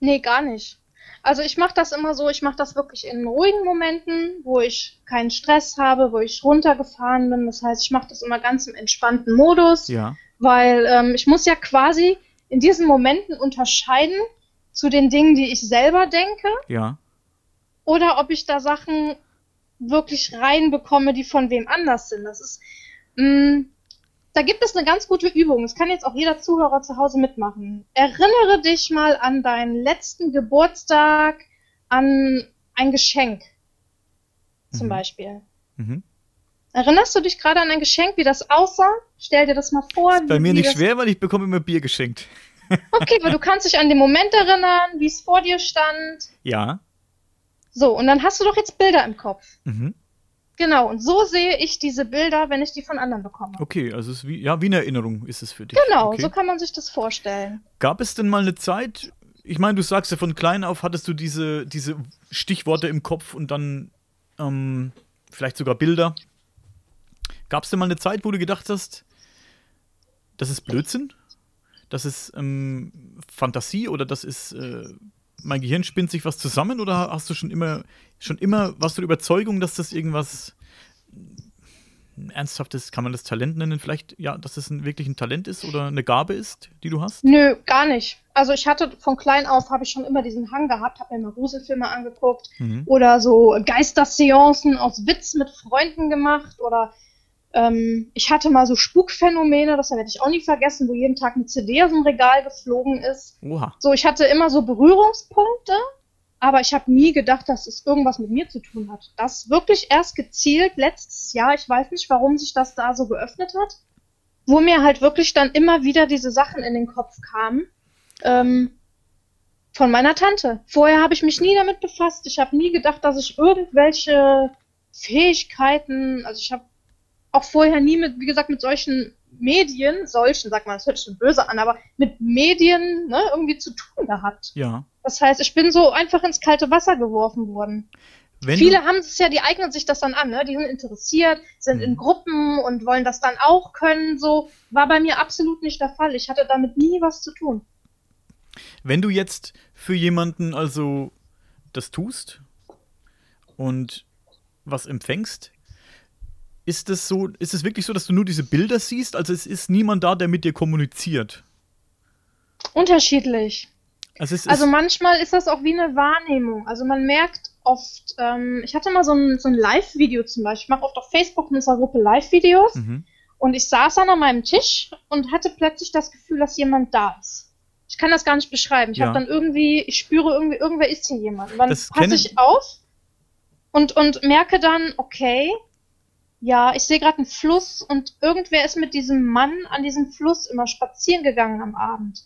Nee, gar nicht. Also ich mache das immer so, ich mache das wirklich in ruhigen Momenten, wo ich keinen Stress habe, wo ich runtergefahren bin. Das heißt, ich mache das immer ganz im entspannten Modus, Ja. weil ähm, ich muss ja quasi in diesen Momenten unterscheiden zu den Dingen, die ich selber denke, Ja. oder ob ich da Sachen wirklich reinbekomme, die von wem anders sind. Das ist, mh, da gibt es eine ganz gute Übung. Das kann jetzt auch jeder Zuhörer zu Hause mitmachen. Erinnere dich mal an deinen letzten Geburtstag, an ein Geschenk. Zum Mhm. Beispiel. Mhm. Erinnerst du dich gerade an ein Geschenk, wie das aussah? Stell dir das mal vor. Bei wie- mir wie nicht das- schwer, weil ich bekomme immer Bier geschenkt. *laughs* Okay, aber du kannst dich an den Moment erinnern, wie es vor dir stand. Ja. So, und dann hast du doch jetzt Bilder im Kopf. Mhm. Genau, und so sehe ich diese Bilder, wenn ich die von anderen bekomme. Okay, also es ist wie, ja, wie eine Erinnerung ist es für dich. Genau, okay. so kann man sich das vorstellen. Gab es denn mal eine Zeit, ich meine, du sagst ja von klein auf hattest du diese, diese Stichworte im Kopf und dann ähm, vielleicht sogar Bilder. Gab es denn mal eine Zeit, wo du gedacht hast, das ist Blödsinn? Das ist ähm, Fantasie oder das ist äh, mein Gehirn spinnt sich was zusammen oder hast du schon immer schon immer warst du der Überzeugung, dass das irgendwas ernsthaftes, kann man das Talent nennen? Vielleicht, ja, dass das ein, wirklich ein Talent ist oder eine Gabe ist, die du hast? Nö, gar nicht. Also ich hatte von klein auf, habe ich schon immer diesen Hang gehabt, habe mir mal Gruselfilme angeguckt Mhm. oder so Geisterseancen aus Witz mit Freunden gemacht oder ähm, ich hatte mal so Spukphänomene, das werde ich auch nie vergessen, wo jeden Tag eine CD aus dem Regal geflogen ist. Oha. So, ich hatte immer so Berührungspunkte, aber ich habe nie gedacht, dass es irgendwas mit mir zu tun hat. Das wirklich erst gezielt letztes Jahr, ich weiß nicht, warum sich das da so geöffnet hat, wo mir halt wirklich dann immer wieder diese Sachen in den Kopf kamen. Ähm, von meiner Tante. Vorher habe ich mich nie damit befasst. Ich habe nie gedacht, dass ich irgendwelche Fähigkeiten, also ich habe auch vorher nie mit, wie gesagt, mit solchen Medien, solchen, sag mal, das hört sich schon böse an, aber mit Medien ne, irgendwie zu tun gehabt. Ja. Das heißt, ich bin so einfach ins kalte Wasser geworfen worden. Wenn Viele haben es ja, die eignen sich das dann an, ne? Die sind interessiert, sind mhm. in Gruppen und wollen das dann auch können. So war bei mir absolut nicht der Fall. Ich hatte damit nie was zu tun. Wenn du jetzt für jemanden also das tust und was empfängst, ist es so, ist es wirklich so, dass du nur diese Bilder siehst? Also es ist niemand da, der mit dir kommuniziert? Unterschiedlich. Also, also manchmal ist das auch wie eine Wahrnehmung. Also man merkt oft, ähm, ich hatte mal so ein, so ein Live-Video zum Beispiel, ich mache oft auf Facebook in unserer Gruppe Live-Videos mhm. und ich saß dann an meinem Tisch und hatte plötzlich das Gefühl, dass jemand da ist. Ich kann das gar nicht beschreiben. Ich ja. habe dann irgendwie, ich spüre irgendwie, irgendwer ist hier jemand. Und dann passe ich auf und, und merke dann, okay, ja, ich sehe gerade einen Fluss und irgendwer ist mit diesem Mann an diesem Fluss immer spazieren gegangen am Abend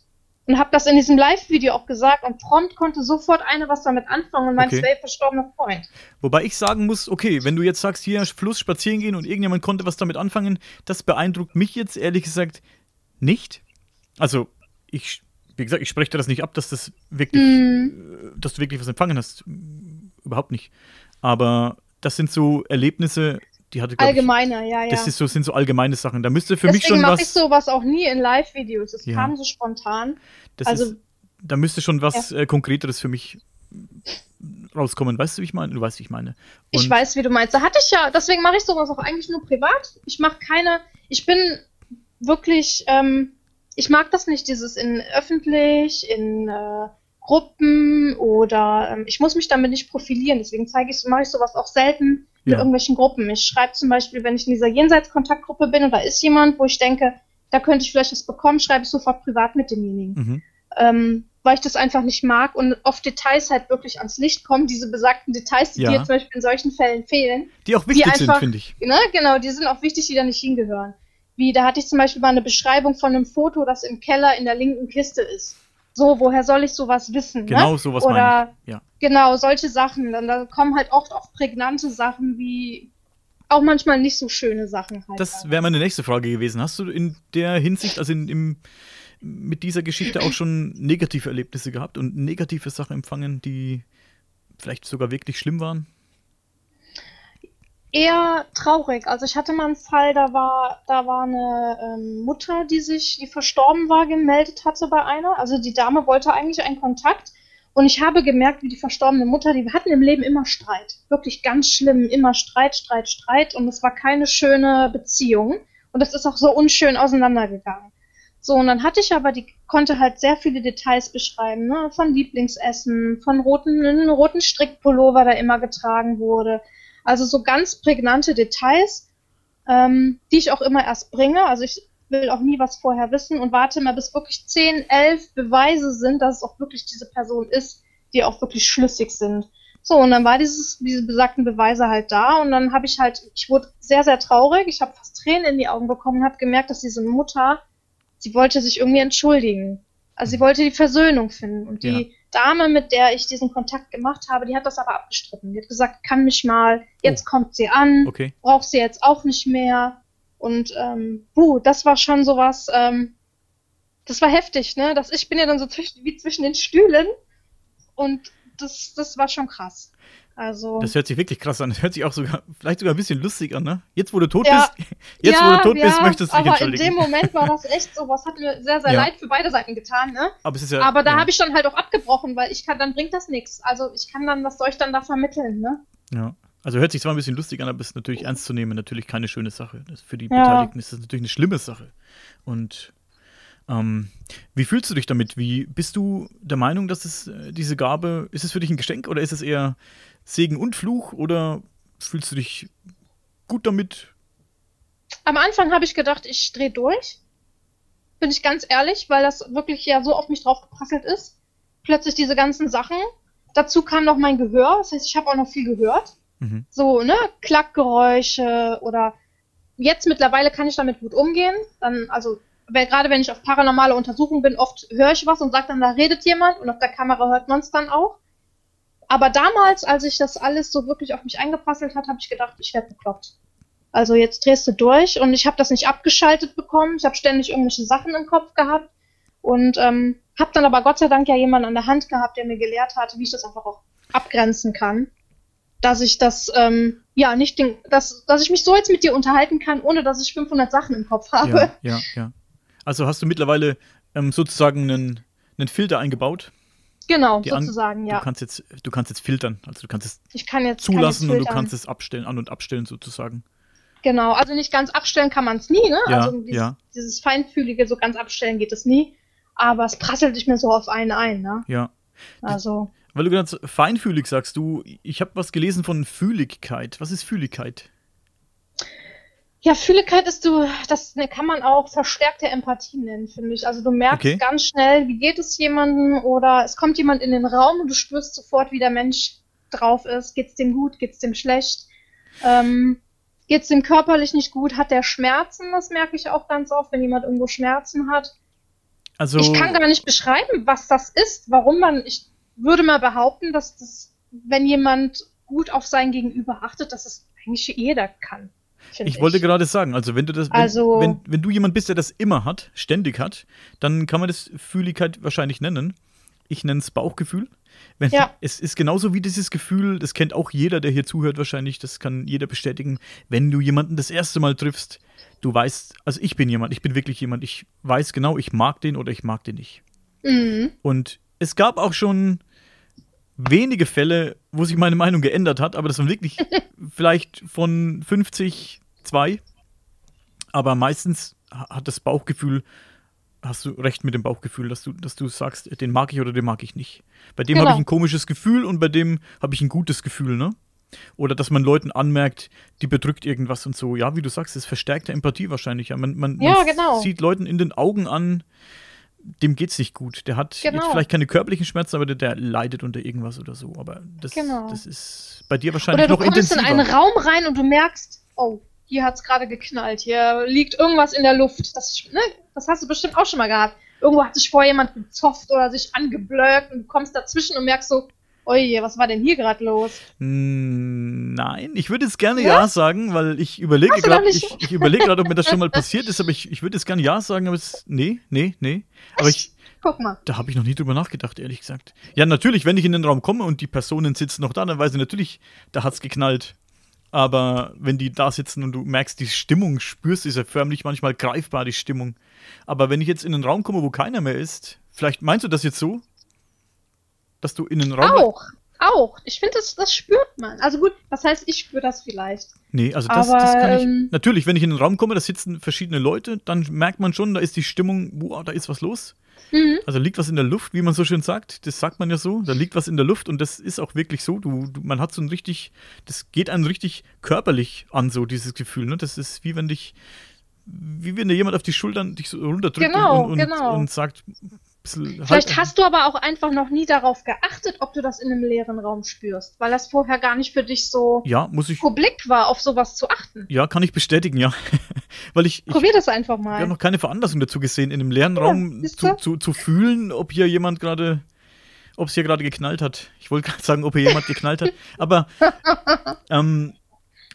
und habe das in diesem Live-Video auch gesagt und prompt konnte sofort eine was damit anfangen und mein okay. verstorbener Freund. Wobei ich sagen muss, okay, wenn du jetzt sagst, hier Fluss spazieren gehen und irgendjemand konnte was damit anfangen, das beeindruckt mich jetzt ehrlich gesagt nicht. Also ich, wie gesagt, ich spreche dir das nicht ab, dass das wirklich, mm. dass du wirklich was empfangen hast. Überhaupt nicht. Aber das sind so Erlebnisse, die hatte allgemeiner, ich, ja, ja. Das ist so, sind so allgemeine Sachen. Da müsste für Deswegen mich schon was. ich sowas auch nie in Live-Videos. Es ja. kam so spontan. Das also, ist, da müsste schon was ja. äh, Konkreteres für mich rauskommen. Weißt du, wie ich meine? Du weißt, wie ich meine. Und ich weiß, wie du meinst. Da hatte ich ja, deswegen mache ich sowas auch eigentlich nur privat. Ich mache keine, ich bin wirklich, ähm, ich mag das nicht, dieses in öffentlich, in äh, Gruppen oder ähm, ich muss mich damit nicht profilieren. Deswegen zeige ich, mache ich sowas auch selten mit ja. irgendwelchen Gruppen. Ich schreibe zum Beispiel, wenn ich in dieser Jenseitskontaktgruppe bin und da ist jemand, wo ich denke, da könnte ich vielleicht was bekommen, schreibe ich sofort privat mit demjenigen. Mhm. Ähm, weil ich das einfach nicht mag und oft Details halt wirklich ans Licht kommen, diese besagten Details, die ja. dir zum Beispiel in solchen Fällen fehlen. Die auch wichtig die einfach, sind, finde ich. Ne, genau, die sind auch wichtig, die da nicht hingehören. Wie, da hatte ich zum Beispiel mal eine Beschreibung von einem Foto, das im Keller in der linken Kiste ist. So, woher soll ich sowas wissen? Genau, ne? sowas Oder, meine ich. Ja. Genau, solche Sachen. Dann da kommen halt oft auch prägnante Sachen wie auch manchmal nicht so schöne Sachen halt. Das wäre meine nächste Frage gewesen. Hast du in der Hinsicht, also in, im, mit dieser Geschichte auch schon negative Erlebnisse gehabt und negative Sachen empfangen, die vielleicht sogar wirklich schlimm waren? Eher traurig. Also ich hatte mal einen Fall, da war, da war eine ähm, Mutter, die sich, die verstorben war, gemeldet hatte bei einer. Also die Dame wollte eigentlich einen Kontakt. Und ich habe gemerkt, wie die verstorbene Mutter, die hatten im Leben immer Streit. Wirklich ganz schlimm, immer Streit, Streit, Streit. Und es war keine schöne Beziehung. Und das ist auch so unschön auseinandergegangen. So, und dann hatte ich aber, die konnte halt sehr viele Details beschreiben, ne? Von Lieblingsessen, von roten, roten Strickpullover, der immer getragen wurde, also so ganz prägnante Details, ähm, die ich auch immer erst bringe. Also ich will auch nie was vorher wissen und warte mal, bis wirklich 10, 11 Beweise sind, dass es auch wirklich diese Person ist, die auch wirklich schlüssig sind. So, und dann war dieses, diese besagten Beweise halt da und dann habe ich halt, ich wurde sehr, sehr traurig, ich habe fast Tränen in die Augen bekommen, habe gemerkt, dass diese Mutter, sie wollte sich irgendwie entschuldigen. Also sie wollte die Versöhnung finden und die, ja. Dame, mit der ich diesen Kontakt gemacht habe, die hat das aber abgestritten. Die hat gesagt, kann mich mal, jetzt oh. kommt sie an, okay. braucht sie jetzt auch nicht mehr. Und ähm, puh, das war schon sowas, ähm, das war heftig, ne? Das, ich bin ja dann so zwischen, wie zwischen den Stühlen und das, das war schon krass. Also. Das hört sich wirklich krass an. Das hört sich auch sogar, vielleicht sogar ein bisschen lustig an, ne? Jetzt, wo du tot ja, bist, *laughs* jetzt, ja, wo du tot ja, bist, möchtest du dich entschuldigen. Aber in dem Moment war das *laughs* echt so, was hat mir sehr, sehr leid für beide Seiten getan, ne? Aber, es ist ja, aber da habe ich dann halt auch abgebrochen, weil ich kann, dann bringt das nichts. Also ich kann dann, was soll ich dann da vermitteln, ne? Ja. Also hört sich zwar ein bisschen lustig an, aber es ist natürlich ernst zu nehmen, natürlich keine schöne Sache. Für die Beteiligten ist das natürlich eine schlimme Sache. Und ähm, wie fühlst du dich damit? Wie bist du der Meinung, dass es äh, diese Gabe, ist es für dich ein Geschenk oder ist es eher Segen und Fluch oder fühlst du dich gut damit? Am Anfang habe ich gedacht, ich drehe durch. Bin ich ganz ehrlich, weil das wirklich ja so auf mich drauf geprasselt ist. Plötzlich diese ganzen Sachen. Dazu kam noch mein Gehör. Das heißt, ich habe auch noch viel gehört. Mhm. So, ne, Klackgeräusche oder jetzt mittlerweile kann ich damit gut umgehen. Dann, also, weil, gerade wenn ich auf paranormale Untersuchungen bin, oft höre ich was und sage dann, da redet jemand und auf der Kamera hört man es dann auch. Aber damals, als ich das alles so wirklich auf mich eingeprasselt hat, habe ich gedacht, ich werde bekloppt. Also jetzt drehst du durch und ich habe das nicht abgeschaltet bekommen. Ich habe ständig irgendwelche Sachen im Kopf gehabt und ähm, habe dann aber Gott sei Dank ja jemanden an der Hand gehabt, der mir gelehrt hat, wie ich das einfach auch abgrenzen kann. dass ich das, ähm, ja, nicht, den, dass, dass ich mich so jetzt mit dir unterhalten kann, ohne dass ich 500 Sachen im Kopf habe. Ja, ja, ja. Also hast du mittlerweile ähm, sozusagen einen, einen Filter eingebaut? Genau, Die sozusagen, an, ja. Du kannst, jetzt, du kannst jetzt filtern, also du kannst es Ich kann jetzt zulassen kann und jetzt du filtern. kannst es abstellen, an- und abstellen sozusagen. Genau, also nicht ganz abstellen kann man es nie, ne? Ja, also dieses, ja. dieses Feinfühlige, so ganz abstellen geht es nie. Aber es prasselt nicht mehr so auf einen ein, ne? Ja. Also, Weil du gerade feinfühlig sagst, du, ich habe was gelesen von Fühligkeit. Was ist Fühligkeit? Ja, Fühligkeit ist du, das ne, kann man auch verstärkte Empathie nennen, finde ich. Also du merkst Okay. ganz schnell, wie geht es jemandem oder es kommt jemand in den Raum und du spürst sofort, wie der Mensch drauf ist. Geht's dem gut, geht's dem schlecht? Ähm, geht's dem körperlich nicht gut? Hat der Schmerzen? Das merke ich auch ganz oft, wenn jemand irgendwo Schmerzen hat. Also, Ich kann gar nicht beschreiben, was das ist, warum man, ich würde mal behaupten, dass das, wenn jemand gut auf sein Gegenüber achtet, dass es eigentlich jeder kann. Find ich wollte gerade sagen, also wenn du das, wenn, Also- wenn, wenn du jemand bist, der das immer hat, ständig hat, dann kann man das Fühligkeit wahrscheinlich nennen. Ich nenne es Bauchgefühl. Wenn, Ja. Es ist genauso wie dieses Gefühl, das kennt auch jeder, der hier zuhört wahrscheinlich, das kann jeder bestätigen, wenn du jemanden das erste Mal triffst, du weißt, also ich bin jemand, ich bin wirklich jemand, ich weiß genau, ich mag den oder ich mag den nicht. Mhm. Und es gab auch schon wenige Fälle, wo sich meine Meinung geändert hat, aber das waren wirklich *laughs* vielleicht von 50 zwei. Aber meistens ha- hat das Bauchgefühl, hast du recht mit dem Bauchgefühl, dass du, dass du sagst, den mag ich oder den mag ich nicht. Bei dem habe Genau. ich ein komisches Gefühl und bei dem habe ich ein gutes Gefühl, ne? Oder dass man Leuten anmerkt, die bedrückt irgendwas und so. Ja, wie du sagst, ist verstärkte Empathie wahrscheinlich. Ja, man, man, Ja, man genau. sieht Leuten in den Augen an, dem geht's nicht gut. Der hat Genau. jetzt vielleicht keine körperlichen Schmerzen, aber der, der leidet unter irgendwas oder so. Aber das, Genau. das ist bei dir wahrscheinlich Oder du noch kommst in intensiver. einen Raum rein und du merkst, oh, hier hat's gerade geknallt, hier liegt irgendwas in der Luft. Das, ne, das hast du bestimmt auch schon mal gehabt. Irgendwo hat sich vorher jemand gezofft oder sich angeblöckt und du kommst dazwischen und merkst so, oje, was war denn hier gerade los? Nein, ich würde jetzt gerne Ja? ja, sagen, weil ich überlege gerade, ich, ich überlege gerade, ob mir das schon mal passiert ist, aber ich, ich würde jetzt gerne ja sagen, aber es, nee, nee, nee. Aber ich, Guck mal. da habe ich noch nie drüber nachgedacht, ehrlich gesagt. Ja, natürlich, wenn ich in den Raum komme und die Personen sitzen noch da, dann weiß ich natürlich, da hat's geknallt. Aber wenn die da sitzen und du merkst, die Stimmung spürst, ist ja förmlich manchmal greifbar, die Stimmung. Aber wenn ich jetzt in den Raum komme, wo keiner mehr ist, vielleicht meinst du das jetzt so? Dass du in den Raum. Auch, auch. Ich finde, das, das spürt man. Also gut, was heißt, ich spüre das vielleicht. Nee, also das, Aber, das kann ich. ähm, Natürlich, wenn ich in den Raum komme, da sitzen verschiedene Leute, dann merkt man schon, da ist die Stimmung, wow, da ist was los. Mhm. Also liegt was in der Luft, wie man so schön sagt. Das sagt man ja so. Da liegt was in der Luft und das ist auch wirklich so. Du, du, man hat so ein richtig, das geht einem richtig körperlich an, so dieses Gefühl. Ne? Das ist wie wenn dich, wie wenn dir jemand auf die Schultern dich so runterdrückt Genau, und, und, genau. und sagt, bisschen Vielleicht halt- hast du aber auch einfach noch nie darauf geachtet, ob du das in einem leeren Raum spürst, weil das vorher gar nicht für dich so Ja, muss ich. publik war, auf sowas zu achten. Ja, kann ich bestätigen, ja. *laughs* Weil ich, ich Probier das einfach Ich mal. habe noch keine Veranlassung dazu gesehen, in einem leeren Ja, Raum zu, zu, zu fühlen, ob hier jemand gerade, ob es hier gerade geknallt hat. Ich wollte gerade sagen, ob hier jemand geknallt hat. *laughs* Aber ähm,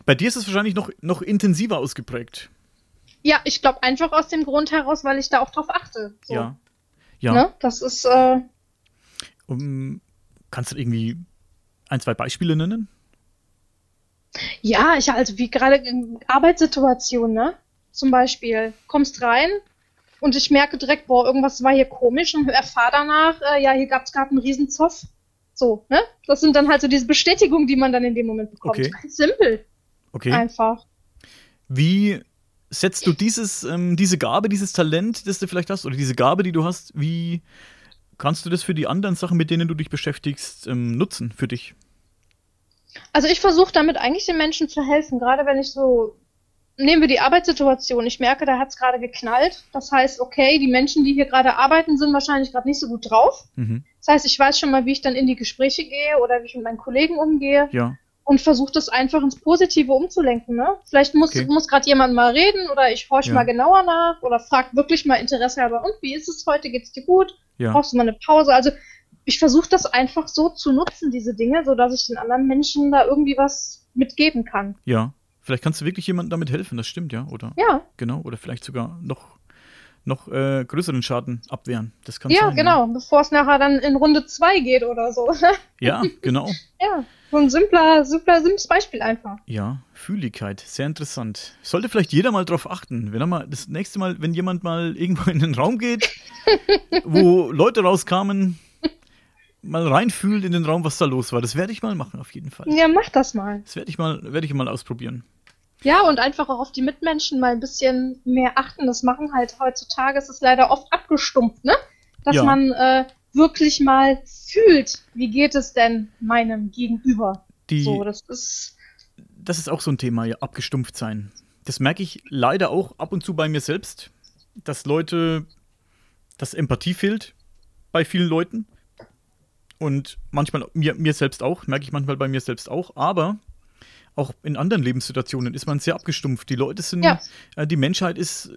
bei dir ist es wahrscheinlich noch, noch intensiver ausgeprägt. Ja, ich glaube einfach aus dem Grund heraus, weil ich da auch drauf achte. So, Ja. Ja. Ne? Das ist, äh, Um, kannst du irgendwie ein, zwei Beispiele nennen? ja, ich also wie gerade in Arbeitssituationen, ne? Zum Beispiel, kommst rein und ich merke direkt, boah, irgendwas war hier komisch und erfahre danach, äh, ja, hier gab es gerade einen riesen Zoff. So, ne? Das sind dann halt so diese Bestätigungen, die man dann in dem Moment bekommt. Okay. Ganz simpel, Okay. einfach. Wie setzt du dieses, ähm, diese Gabe, dieses Talent, das du vielleicht hast, oder diese Gabe, die du hast, wie kannst du das für die anderen Sachen, mit denen du dich beschäftigst, ähm, nutzen für dich? Also ich versuche damit eigentlich den Menschen zu helfen, gerade wenn ich so, nehmen wir die Arbeitssituation, ich merke, da hat es gerade geknallt. Das heißt, okay, die Menschen, die hier gerade arbeiten, sind wahrscheinlich gerade nicht so gut drauf. Mhm. Das heißt, ich weiß schon mal, wie ich dann in die Gespräche gehe oder wie ich mit meinen Kollegen umgehe Ja. Und versuche das einfach ins Positive umzulenken. Ne? Vielleicht muss, Okay. muss gerade jemand mal reden oder ich horche Ja. mal genauer nach oder frag wirklich mal Interesse halber, und wie ist es heute? Geht's dir gut? Ja. Brauchst du mal eine Pause? Also ich versuche das einfach so zu nutzen, diese Dinge, sodass ich den anderen Menschen da irgendwie was mitgeben kann. Ja. Vielleicht kannst du wirklich jemandem damit helfen, das stimmt, ja. Oder Ja, genau, oder vielleicht sogar noch, noch äh, größeren Schaden abwehren. Das kann ja, sein. genau, bevor es nachher dann in Runde zwei geht oder so. *laughs* Ja, genau. ja, So ein simpler, simpler, simples Beispiel einfach. Ja, Fühligkeit, sehr interessant. Sollte vielleicht jeder mal drauf achten. Wenn er mal das nächste Mal, wenn jemand mal irgendwo in den Raum geht, *laughs* wo Leute rauskamen, mal reinfühlt in den Raum, was da los war. Das werde ich mal machen, auf jeden Fall. Ja, mach das mal. Das werde ich mal, werde ich mal ausprobieren. Ja, und einfach auch auf die Mitmenschen mal ein bisschen mehr achten. Das machen halt heutzutage, es ist leider oft abgestumpft, ne? Dass Ja. man äh, wirklich mal fühlt, wie geht es denn meinem Gegenüber. Die, So, das ist. das ist auch so ein Thema, ja, abgestumpft sein. Das merke ich leider auch ab und zu bei mir selbst, dass Leute, dass Empathie fehlt bei vielen Leuten. Und manchmal mir, mir selbst auch, merke ich manchmal bei mir selbst auch, aber auch in anderen Lebenssituationen ist man sehr abgestumpft. Die Leute sind, Ja. äh, die Menschheit ist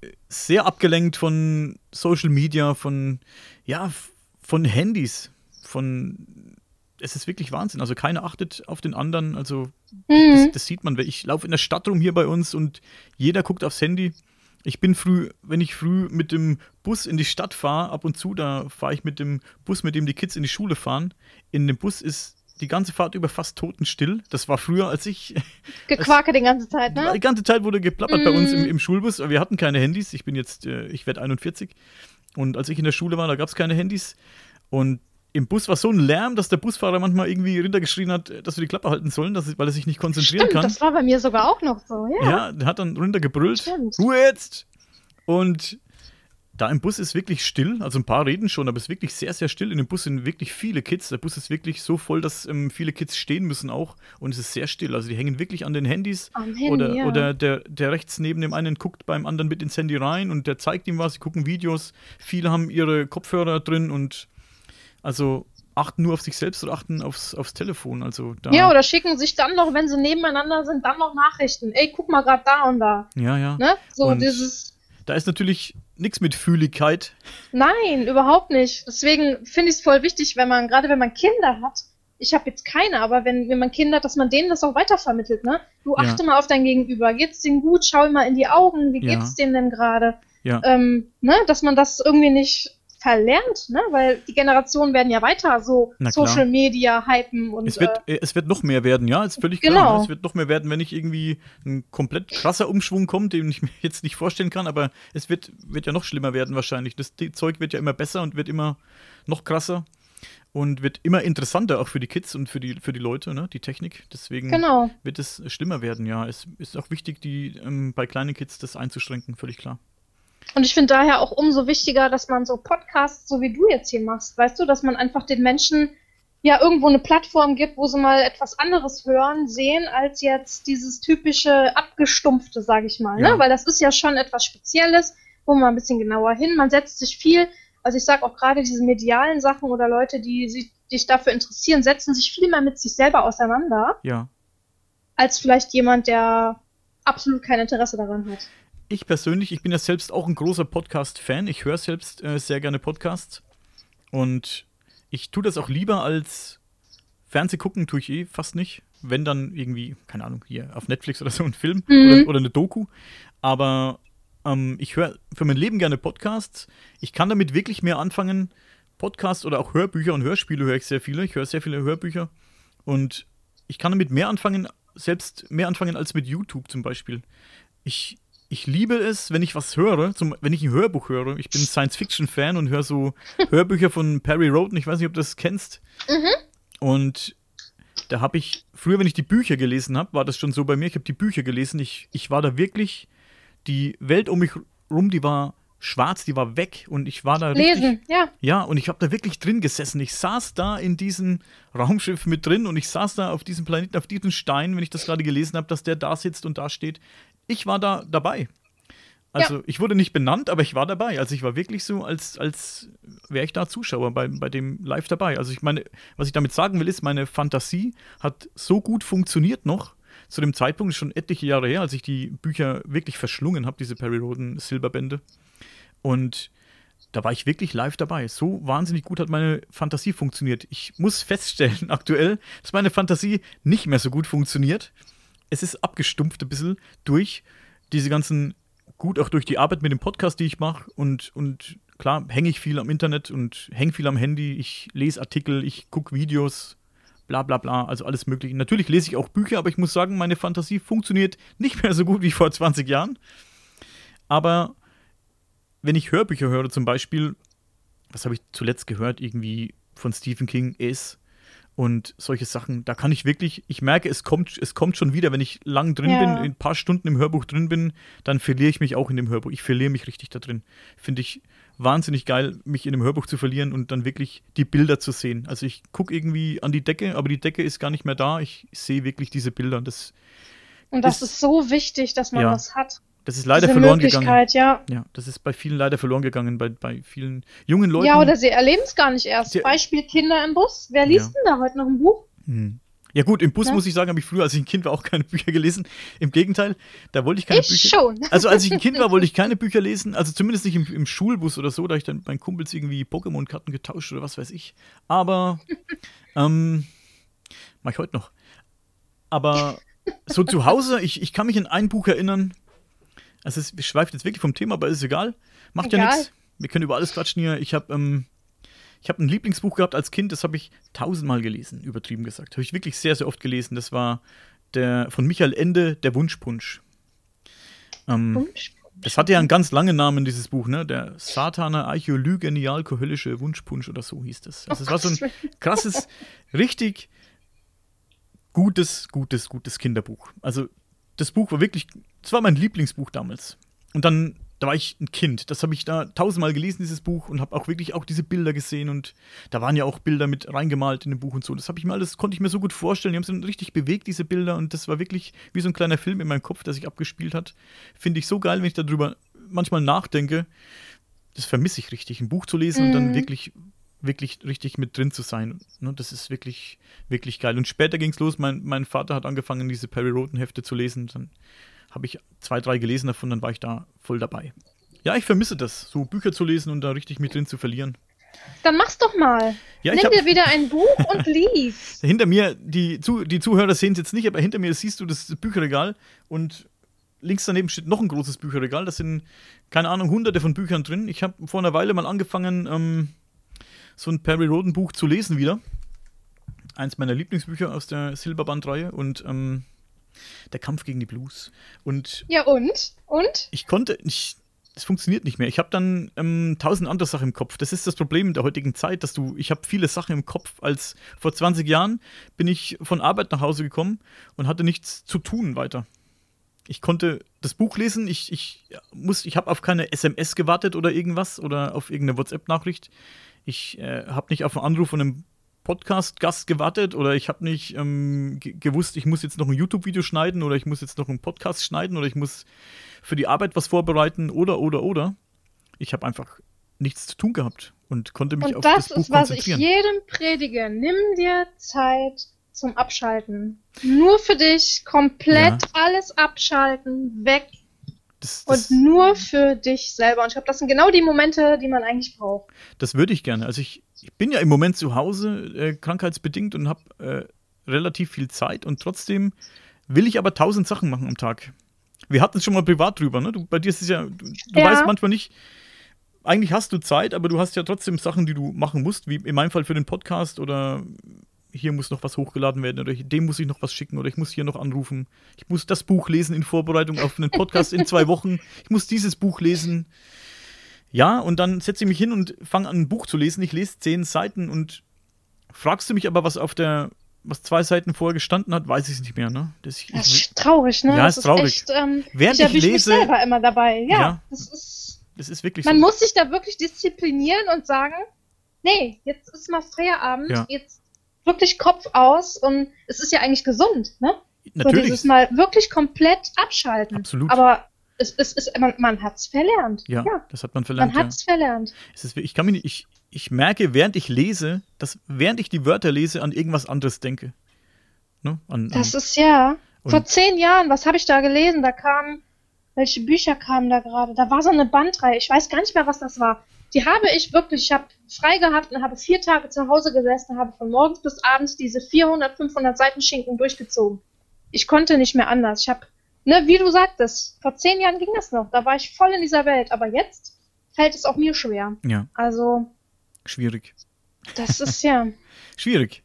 äh, sehr abgelenkt von Social Media, von, ja, von Handys, von, es ist wirklich Wahnsinn. Also keiner achtet auf den anderen, also das, Mhm. das sieht man. Ich laufe in der Stadt rum hier bei uns und jeder guckt aufs Handy. Ich bin früh, wenn ich früh mit dem Bus in die Stadt fahre, ab und zu, da fahre ich mit dem Bus, mit dem die Kids in die Schule fahren. In dem Bus ist die ganze Fahrt über fast totenstill. Das war früher, als ich. *laughs* Gequake die ganze Zeit, Die ne? ganze Zeit wurde geplappert bei uns im, Mm. im Schulbus. aber Wir hatten keine Handys. Ich bin jetzt, äh, ich werde 41. Und als ich in der Schule war, da gab es keine Handys. Und im Bus war so ein Lärm, dass der Busfahrer manchmal irgendwie runtergeschrien hat, dass wir die Klappe halten sollen, dass, weil er sich nicht konzentrieren Stimmt, kann. das war bei mir sogar auch noch so, ja. Ja, der hat dann runtergebrüllt. Stimmt. Ruhe jetzt! Und da im Bus ist wirklich still, also ein paar reden schon, aber es ist wirklich sehr, sehr still. In dem Bus sind wirklich viele Kids. Der Bus ist wirklich so voll, dass ähm, viele Kids stehen müssen auch. Und es ist sehr still. Also die hängen wirklich an den Handys. Am Handy, oder ja. oder der, der rechts neben dem einen guckt beim anderen mit ins Handy rein und der zeigt ihm was. Sie gucken Videos. Viele haben ihre Kopfhörer drin und also achten nur auf sich selbst oder achten aufs, aufs Telefon. Also da, Ja, oder schicken sich dann noch, wenn sie nebeneinander sind, dann noch Nachrichten. Ey, guck mal gerade da und da. ja, ja. Ne? So Und- dieses. Da ist natürlich nichts mit Fühligkeit. Nein, überhaupt nicht. Deswegen finde ich es voll wichtig, wenn man, gerade wenn man Kinder hat, ich habe jetzt keine, aber wenn, wenn man Kinder hat, dass man denen das auch weitervermittelt, ne? Du Ja. achte mal auf dein Gegenüber. Geht's denen gut? Schau mal in die Augen. Wie Ja. geht's denen denn gerade? Ja. Ähm, ne? Dass man das irgendwie nicht verlernt, ne? Weil die Generationen werden ja weiter so klar. Social Media hypen und Es wird, äh, äh, es wird noch mehr werden, ja, ist völlig klar. Genau. Ne? Es wird noch mehr werden, wenn nicht irgendwie ein komplett krasser Umschwung kommt, den ich *laughs* mir jetzt nicht vorstellen kann, aber es wird, wird ja noch schlimmer werden wahrscheinlich. Das Zeug wird ja immer besser und wird immer noch krasser und wird immer interessanter auch für die Kids und für die, für die Leute, ne? die Technik. Deswegen genau. wird es schlimmer werden, ja. Es ist auch wichtig, die ähm, bei kleinen Kids das einzuschränken, völlig klar. Und ich finde daher auch umso wichtiger, dass man so Podcasts, so wie du jetzt hier machst, weißt du, dass man einfach den Menschen ja irgendwo eine Plattform gibt, wo sie mal etwas anderes hören, sehen, als jetzt dieses typische abgestumpfte, sage ich mal. Ja. Ne? Weil das ist ja schon etwas Spezielles, wo man ein bisschen genauer hin, man setzt sich viel, also ich sage auch gerade diese medialen Sachen oder Leute, die sich, die sich dafür interessieren, setzen sich viel mehr mit sich selber auseinander, Ja. als vielleicht jemand, der absolut kein Interesse daran hat. Ich persönlich, ich bin ja selbst auch ein großer Podcast-Fan. Ich höre selbst äh, sehr gerne Podcasts. Und ich tue das auch lieber als Fernseh gucken, tue ich eh fast nicht. Wenn dann irgendwie, keine Ahnung, hier auf Netflix oder so ein Film Mhm. oder, oder eine Doku. Aber ähm, ich höre für mein Leben gerne Podcasts. Ich kann damit wirklich mehr anfangen. Podcasts oder auch Hörbücher und Hörspiele höre ich sehr viele. Ich höre sehr viele Hörbücher. Und ich kann damit mehr anfangen, selbst mehr anfangen als mit YouTube zum Beispiel. Ich, ich liebe es, wenn ich was höre, zum, wenn ich ein Hörbuch höre. Ich bin Science-Fiction-Fan und höre so *laughs* Hörbücher von Perry Roden. Ich weiß nicht, ob du das kennst. Und da habe ich, früher, wenn ich die Bücher gelesen habe, war das schon so bei mir. Ich habe die Bücher gelesen. Ich, ich war da wirklich, die Welt um mich rum, die war schwarz, die war weg. Und ich war da richtig. Lesen, ja. Ja, und ich habe da wirklich drin gesessen. Ich saß da in diesem Raumschiff mit drin und ich saß da auf diesem Planeten, auf diesem Stein, wenn ich das gerade gelesen habe, dass der da sitzt und da steht. Ich war da dabei. Also ich wurde nicht benannt, aber ich war dabei. Also ich war wirklich so, als, als wäre ich da Zuschauer bei, bei dem live dabei. Also ich meine, was ich damit sagen will, ist, meine Fantasie hat so gut funktioniert noch. Zu dem Zeitpunkt ist schon etliche Jahre her, als ich die Bücher wirklich verschlungen habe, diese Perry Roden Silberbände. Und da war ich wirklich live dabei. So wahnsinnig gut hat meine Fantasie funktioniert. Ich muss feststellen, *laughs* aktuell, dass meine Fantasie nicht mehr so gut funktioniert. Es ist abgestumpft ein bisschen durch diese ganzen, gut auch durch die Arbeit mit dem Podcast, die ich mache. Und, und klar, hänge ich viel am Internet und hänge viel am Handy. Ich lese Artikel, ich gucke Videos, bla bla bla, also alles mögliche. Natürlich lese ich auch Bücher, aber ich muss sagen, meine Fantasie funktioniert *laughs* nicht mehr so gut wie vor 20 Jahren. Aber wenn ich Hörbücher höre, zum Beispiel, was habe ich zuletzt gehört, irgendwie von Stephen King, ist und solche Sachen, da kann ich wirklich, ich merke, es kommt, es kommt schon wieder, wenn ich lang drin Ja. bin, ein paar Stunden im Hörbuch drin bin, dann verliere ich mich auch in dem Hörbuch. Ich verliere mich richtig da drin. Finde ich wahnsinnig geil, mich in dem Hörbuch zu verlieren und dann wirklich die Bilder zu sehen. Also ich gucke irgendwie an die Decke, aber die Decke ist gar nicht mehr da. Ich sehe wirklich diese Bilder. Das, Und das Ist- ist so wichtig, dass man Ja. das hat. Das ist leider verloren gegangen. Ja. Ja, das ist bei vielen leider verloren gegangen, bei, bei vielen jungen Leuten. Ja, oder sie erleben es gar nicht erst. Die- Beispiel Kinder im Bus. Wer liest Ja. denn da heute noch ein Buch? Hm. Ja gut, im Bus Ja. muss ich sagen, habe ich früher, als ich ein Kind war, auch keine *laughs* Bücher gelesen. Im Gegenteil, da wollte ich keine Ich Bücher. schon. Also als ich ein Kind war, wollte ich *laughs* keine Bücher lesen. Also zumindest nicht im, im Schulbus oder so. Da ich dann mit meinen Kumpels irgendwie Pokémon-Karten getauscht oder was weiß ich. Aber *laughs* ähm, mache ich heute noch. Aber so zu Hause, ich, ich kann mich an ein Buch erinnern. Also es schweift jetzt wirklich vom Thema, aber ist egal. Macht ja Egal. nichts. Wir können über alles quatschen hier. Ich habe ähm, ich habe ein Lieblingsbuch gehabt als Kind, das habe ich tausendmal gelesen, übertrieben gesagt. Habe ich wirklich sehr, sehr oft gelesen. Das war der von Michael Ende, Der Wunschpunsch. Ähm, Wunsch. das hatte ja einen ganz langen Namen, dieses Buch, ne? Der Sataner Archäolygenial-Kohöllische Wunschpunsch oder so hieß das. Also es war so ein *laughs* krasses, richtig gutes, gutes, gutes Kinderbuch. Also das Buch war wirklich, das war mein Lieblingsbuch damals. Und dann, da war ich ein Kind. Das habe ich da tausendmal gelesen, dieses Buch, und habe auch wirklich auch diese Bilder gesehen. Und da waren ja auch Bilder mit reingemalt in dem Buch und so. Das habe ich mir alles, konnte ich mir so gut vorstellen. Die haben sich richtig bewegt, diese Bilder. Und das war wirklich wie so ein kleiner Film in meinem Kopf, der sich abgespielt hat. Finde ich so geil, wenn ich darüber manchmal nachdenke. Das vermisse ich richtig, ein Buch zu lesen und dann Mhm. wirklich wirklich richtig mit drin zu sein. Ne, das ist wirklich, wirklich geil. Und später ging es los. Mein, mein Vater hat angefangen, diese Perry Roden Hefte zu lesen. Dann habe ich zwei, drei gelesen davon, dann war ich da voll dabei. Ja, ich vermisse das, so Bücher zu lesen und da richtig mit drin zu verlieren. Dann mach's doch mal. Ja, Nimm dir wieder ein Buch und *laughs* lies. hinter mir, die, zu, die Zuhörer sehen es jetzt nicht, aber hinter mir siehst du das Bücherregal und links daneben steht noch ein großes Bücherregal. Das sind, keine Ahnung, hunderte von Büchern drin. Ich habe vor einer Weile mal angefangen, ähm, so ein Perry Roden Buch zu lesen wieder. Eins meiner Lieblingsbücher aus der Silberbandreihe und ähm, Der Kampf gegen die Blues. Und Ja, und? Und? ich konnte, ich, es funktioniert nicht mehr. Ich habe dann ähm, tausend andere Sachen im Kopf. Das ist das Problem der heutigen Zeit, dass du, ich habe viele Sachen im Kopf. Als vor 20 Jahren bin ich von Arbeit nach Hause gekommen und hatte nichts zu tun weiter. Ich konnte das Buch lesen, ich, ich muss, ich habe auf keine SMS gewartet oder irgendwas oder auf irgendeine WhatsApp-Nachricht. Ich äh, habe nicht auf einen Anruf von einem Podcast-Gast gewartet oder ich habe nicht ähm, ge- gewusst, ich muss jetzt noch ein YouTube-Video schneiden oder ich muss jetzt noch einen Podcast schneiden oder ich muss für die Arbeit was vorbereiten oder oder oder. Ich habe einfach nichts zu tun gehabt und konnte mich Und auf das das Buch ist, was ich konzentrieren. jedem predige. Nimm dir Zeit zum Abschalten. Nur für dich, komplett Ja. alles abschalten, weg Das, und das, nur für dich selber. Und ich glaube, das sind genau die Momente, die man eigentlich braucht. das würde ich gerne. Also ich, ich bin ja im Moment zu Hause, äh, krankheitsbedingt und habe äh, relativ viel Zeit und trotzdem will ich aber tausend Sachen machen am Tag. Wir hatten es schon mal privat drüber, ne? Du, bei dir ist es ja, du, du Ja. weißt manchmal nicht, eigentlich hast du Zeit, aber du hast ja trotzdem Sachen, die du machen musst, wie in meinem Fall für den Podcast oder hier muss noch was hochgeladen werden oder dem muss ich noch was schicken oder ich muss hier noch anrufen. Ich muss das Buch lesen in Vorbereitung auf einen Podcast in zwei Wochen. Ich muss dieses Buch lesen. Ja, und dann setze ich mich hin und fange an, ein Buch zu lesen. Ich lese zehn Seiten und fragst du mich aber, was auf der, was zwei Seiten vorher gestanden hat, weiß ich es nicht mehr, ne? Das, ich, Das ist traurig, ne? Ja, das ist traurig. Echt, ähm, Während ich ich erwische mich lese- selber immer dabei. Ja, Ja. das ist. das ist wirklich Man so. muss sich da wirklich disziplinieren und sagen, nee, jetzt ist mal Feierabend, Ja. jetzt wirklich Kopf aus und es ist ja eigentlich gesund, ne? So Natürlich. dieses Mal wirklich komplett abschalten. Absolut. Aber es, es ist, man, man hat's verlernt. ja, ja das hat man verlernt. man ja. hat's verlernt. Es ist, ich kann mich nicht, ich, ich merke, während ich lese, dass während ich die Wörter lese, an irgendwas anderes denke. Ne? An, Das an, ist ja. Vor zehn Jahren, was habe ich da gelesen? Da kamen, welche Bücher kamen da gerade? Da war so eine Bandreihe. Ich weiß gar nicht mehr, was das war. Die habe ich wirklich, ich habe frei gehabt und habe vier Tage zu Hause gesessen, habe von morgens bis abends diese 400, 500 Seiten Schinken durchgezogen. Ich konnte nicht mehr anders. Ich habe, ne, wie du sagtest, vor zehn Jahren ging das noch. Da war ich voll in dieser Welt. Aber jetzt fällt es auch mir schwer. ja, Also, schwierig. das ist ja. *laughs* Schwierig.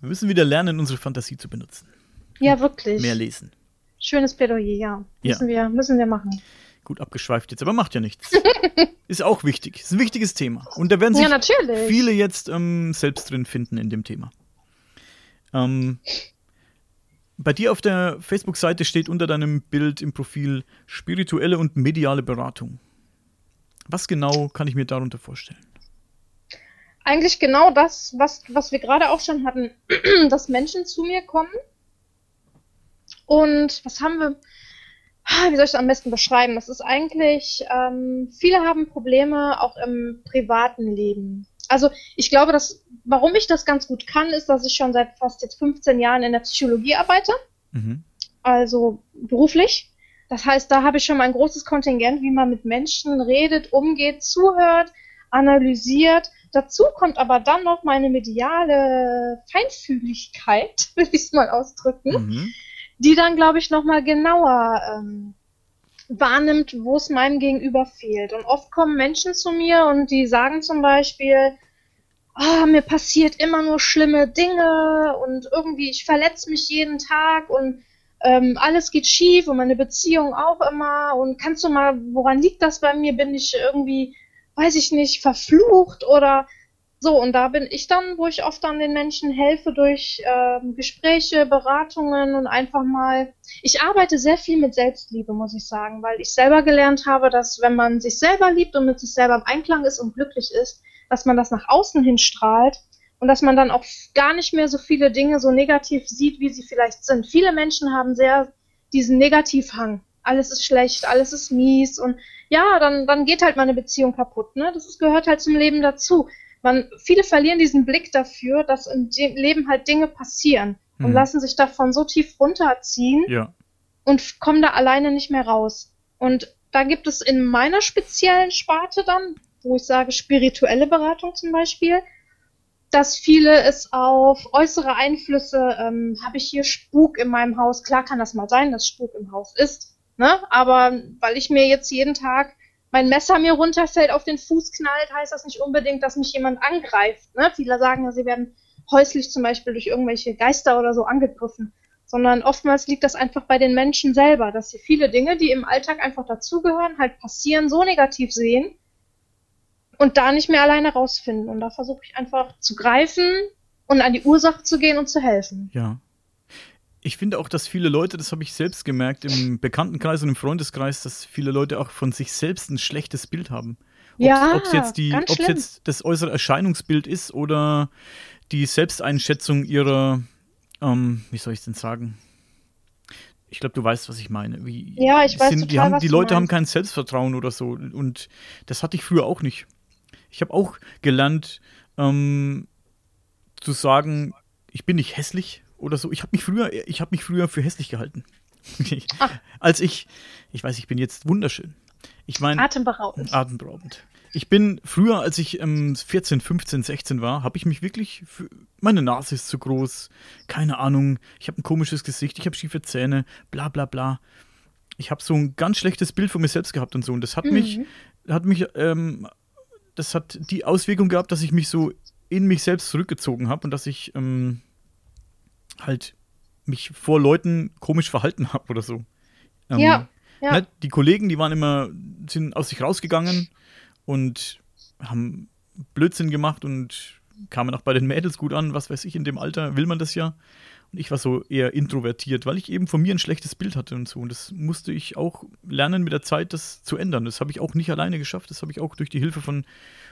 Wir müssen wieder lernen, unsere Fantasie zu benutzen. Ja, wirklich. Mehr lesen. Schönes Plädoyer, ja. Ja. Müssen, Wir, müssen wir machen. Gut abgeschweift jetzt, aber macht ja nichts. *laughs* ist auch wichtig. Ist ein wichtiges Thema. Und da werden sich Ja, viele jetzt ähm, selbst drin finden in dem Thema. Ähm, bei dir auf der Facebook-Seite steht unter deinem Bild im Profil spirituelle und mediale Beratung. Was genau kann ich mir darunter vorstellen? Eigentlich genau das, was, was wir gerade auch schon hatten, *clears throat* dass Menschen zu mir kommen. Und was haben wir? Ah, Wie soll ich das am besten beschreiben? Das ist eigentlich, ähm, viele haben Probleme auch im privaten Leben. Also ich glaube, dass, warum ich das ganz gut kann, ist, dass ich schon seit fast jetzt 15 Jahren in der Psychologie arbeite. Mhm. also beruflich. Das heißt, da habe ich schon mal ein großes Kontingent, wie man mit Menschen redet, umgeht, zuhört, analysiert. Dazu kommt aber dann noch meine mediale Feinfühligkeit, *laughs* will ich es mal ausdrücken, Mhm. Die dann, glaube ich, noch mal genauer ähm, wahrnimmt, wo es meinem Gegenüber fehlt. Und oft kommen Menschen zu mir und die sagen zum Beispiel, ah, mir passiert immer nur schlimme Dinge und irgendwie ich verletze mich jeden Tag und ähm, alles geht schief und meine Beziehung auch immer und kannst du mal, woran liegt das bei mir? Bin ich irgendwie, weiß ich nicht, verflucht oder so? Und da bin ich dann, wo ich oft dann den Menschen helfe durch ähm, Gespräche, Beratungen und einfach mal. Ich arbeite sehr viel mit Selbstliebe, muss ich sagen, weil ich selber gelernt habe, dass wenn man sich selber liebt und mit sich selber im Einklang ist und glücklich ist, dass man das nach außen hin strahlt und dass man dann auch gar nicht mehr so viele Dinge so negativ sieht, wie sie vielleicht sind. Viele Menschen haben sehr diesen Negativhang. Alles ist schlecht, alles ist mies und ja, dann, dann geht halt meine Beziehung kaputt. Ne? Das gehört halt zum Leben dazu. Man, viele verlieren diesen Blick dafür, dass im Leben halt Dinge passieren und Mhm. lassen sich davon so tief runterziehen Ja. und kommen da alleine nicht mehr raus. Und da gibt es in meiner speziellen Sparte dann, wo ich sage spirituelle Beratung zum Beispiel, dass viele es auf äußere Einflüsse, ähm, habe ich hier Spuk in meinem Haus. Klar kann das mal sein, dass Spuk im Haus ist, ne? Aber weil ich mir jetzt jeden Tag mein Messer mir runterfällt, auf den Fuß knallt, heißt das nicht unbedingt, dass mich jemand angreift. Ne? Viele sagen ja, sie werden häuslich zum Beispiel durch irgendwelche Geister oder so angegriffen sondern oftmals liegt das einfach bei den Menschen selber, dass sie viele Dinge, die im Alltag einfach dazugehören, halt passieren, so negativ sehen und da nicht mehr alleine rausfinden. Und da versuche ich einfach zu greifen und an die Ursache zu gehen und zu helfen. Ja. Ich finde auch, dass viele Leute, das habe ich selbst gemerkt, im Bekanntenkreis und im Freundeskreis, dass viele Leute auch von sich selbst ein schlechtes Bild haben. Ob Ja, es jetzt, die, jetzt das äußere Erscheinungsbild ist oder die Selbsteinschätzung ihrer, ähm, wie soll ich es denn sagen? Ich glaube, du weißt, was ich meine. Wie, Ja, ich weiß die total, haben, was Die Leute haben kein Selbstvertrauen oder so. Und das hatte ich früher auch nicht. Ich habe auch gelernt, ähm, zu sagen, ich bin nicht hässlich oder so. Ich habe mich früher, ich habe mich früher für hässlich gehalten. *laughs* Ah. *laughs* Als ich, ich weiß, ich bin jetzt wunderschön. Ich meine, Atemberaubend. atemberaubend. Ich bin früher, als ich ähm, 14, 15, 16 war, habe ich mich wirklich für, meine Nase ist zu groß, keine Ahnung, ich habe ein komisches Gesicht, ich habe schiefe Zähne, bla bla bla. Ich habe so ein ganz schlechtes Bild von mir selbst gehabt und so und das hat mich Mhm. hat mich ähm, das hat die Auswirkung gehabt, dass ich mich so in mich selbst zurückgezogen habe und dass ich ähm, halt mich vor Leuten komisch verhalten habe oder so. Ähm, Ja, ja. Ne, die Kollegen, die waren immer, sind aus sich rausgegangen und haben Blödsinn gemacht und kamen auch bei den Mädels gut an, was weiß ich, in dem Alter will man das ja. Und ich war so eher introvertiert, weil ich eben von mir ein schlechtes Bild hatte und so. Und das musste ich auch lernen mit der Zeit, das zu ändern. Das habe ich auch nicht alleine geschafft. Das habe ich auch durch die Hilfe von,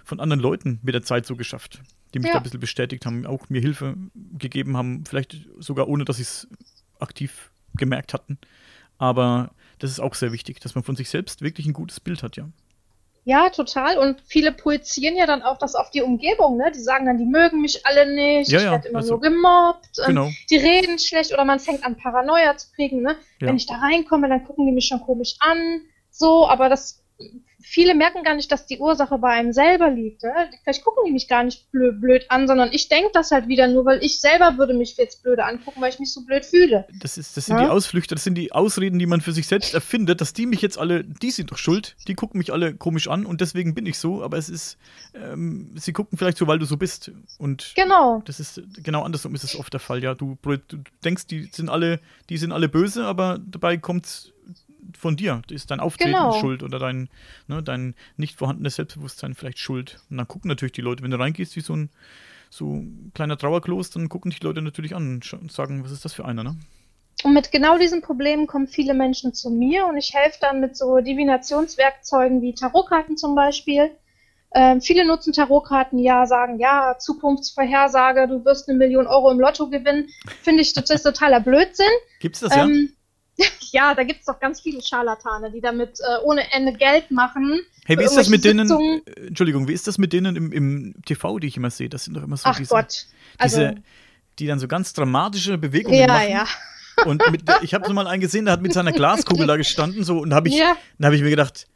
von anderen Leuten mit der Zeit so geschafft, die mich Ja. da ein bisschen bestätigt haben, auch mir Hilfe gegeben haben, vielleicht sogar ohne, dass sie es aktiv gemerkt hatten. Aber das ist auch sehr wichtig, dass man von sich selbst wirklich ein gutes Bild hat, ja. Ja, total. Und viele projizieren ja dann auch das auf die Umgebung, ne? Die sagen dann, die mögen mich alle nicht, Ja, ich ja, werde immer also- nur gemobbt, Genau. die reden schlecht oder man fängt an Paranoia zu kriegen, ne? Ja. Wenn ich da reinkomme, dann gucken die mich schon komisch an, so, aber das viele merken gar nicht, dass die Ursache bei einem selber liegt. Ne? Vielleicht gucken die mich gar nicht blöd, blöd an, sondern ich denke das halt wieder nur, weil ich selber würde mich jetzt blöde angucken, weil ich mich so blöd fühle. Das, ist, das sind ja? die Ausflüchte, das sind die Ausreden, die man für sich selbst erfindet, dass die mich jetzt alle, die sind doch schuld, die gucken mich alle komisch an und deswegen bin ich so, aber es ist, ähm, sie gucken vielleicht so, weil du so bist. Und genau. das ist genau andersrum ist es oft der Fall, ja. Du, du denkst, die sind alle, die sind alle böse, aber dabei kommt es von dir. Ist dein Auftreten genau. schuld oder dein, ne, dein nicht vorhandenes Selbstbewusstsein vielleicht schuld. Und dann gucken natürlich die Leute, wenn du reingehst wie so ein so ein kleiner Trauerklos, dann gucken dich die Leute natürlich an und sagen, was ist das für einer, ne? Und mit genau diesen Problemen kommen viele Menschen zu mir und ich helfe dann mit so Divinationswerkzeugen wie Tarotkarten zum Beispiel. Ähm, viele nutzen Tarotkarten, ja, sagen, ja, Zukunftsvorhersage, du wirst eine Million Euro im Lotto gewinnen. Finde ich, das ist totaler Blödsinn. Gibt's das ähm, ja, *laughs* da gibt es doch ganz viele Scharlatane, die damit äh, ohne Ende Geld machen. Hey, wie ist das mit denen, äh, Entschuldigung, wie ist das mit denen im, im, TV, die ich immer sehe? Das sind doch immer so Ach diese, Gott. Also, diese, die dann so ganz dramatische Bewegungen ja, machen. Ja, ja. Und mit, ich habe so mal einen gesehen, der hat mit seiner Glaskugel da gestanden so und habe ich, ja. dann habe ich mir gedacht,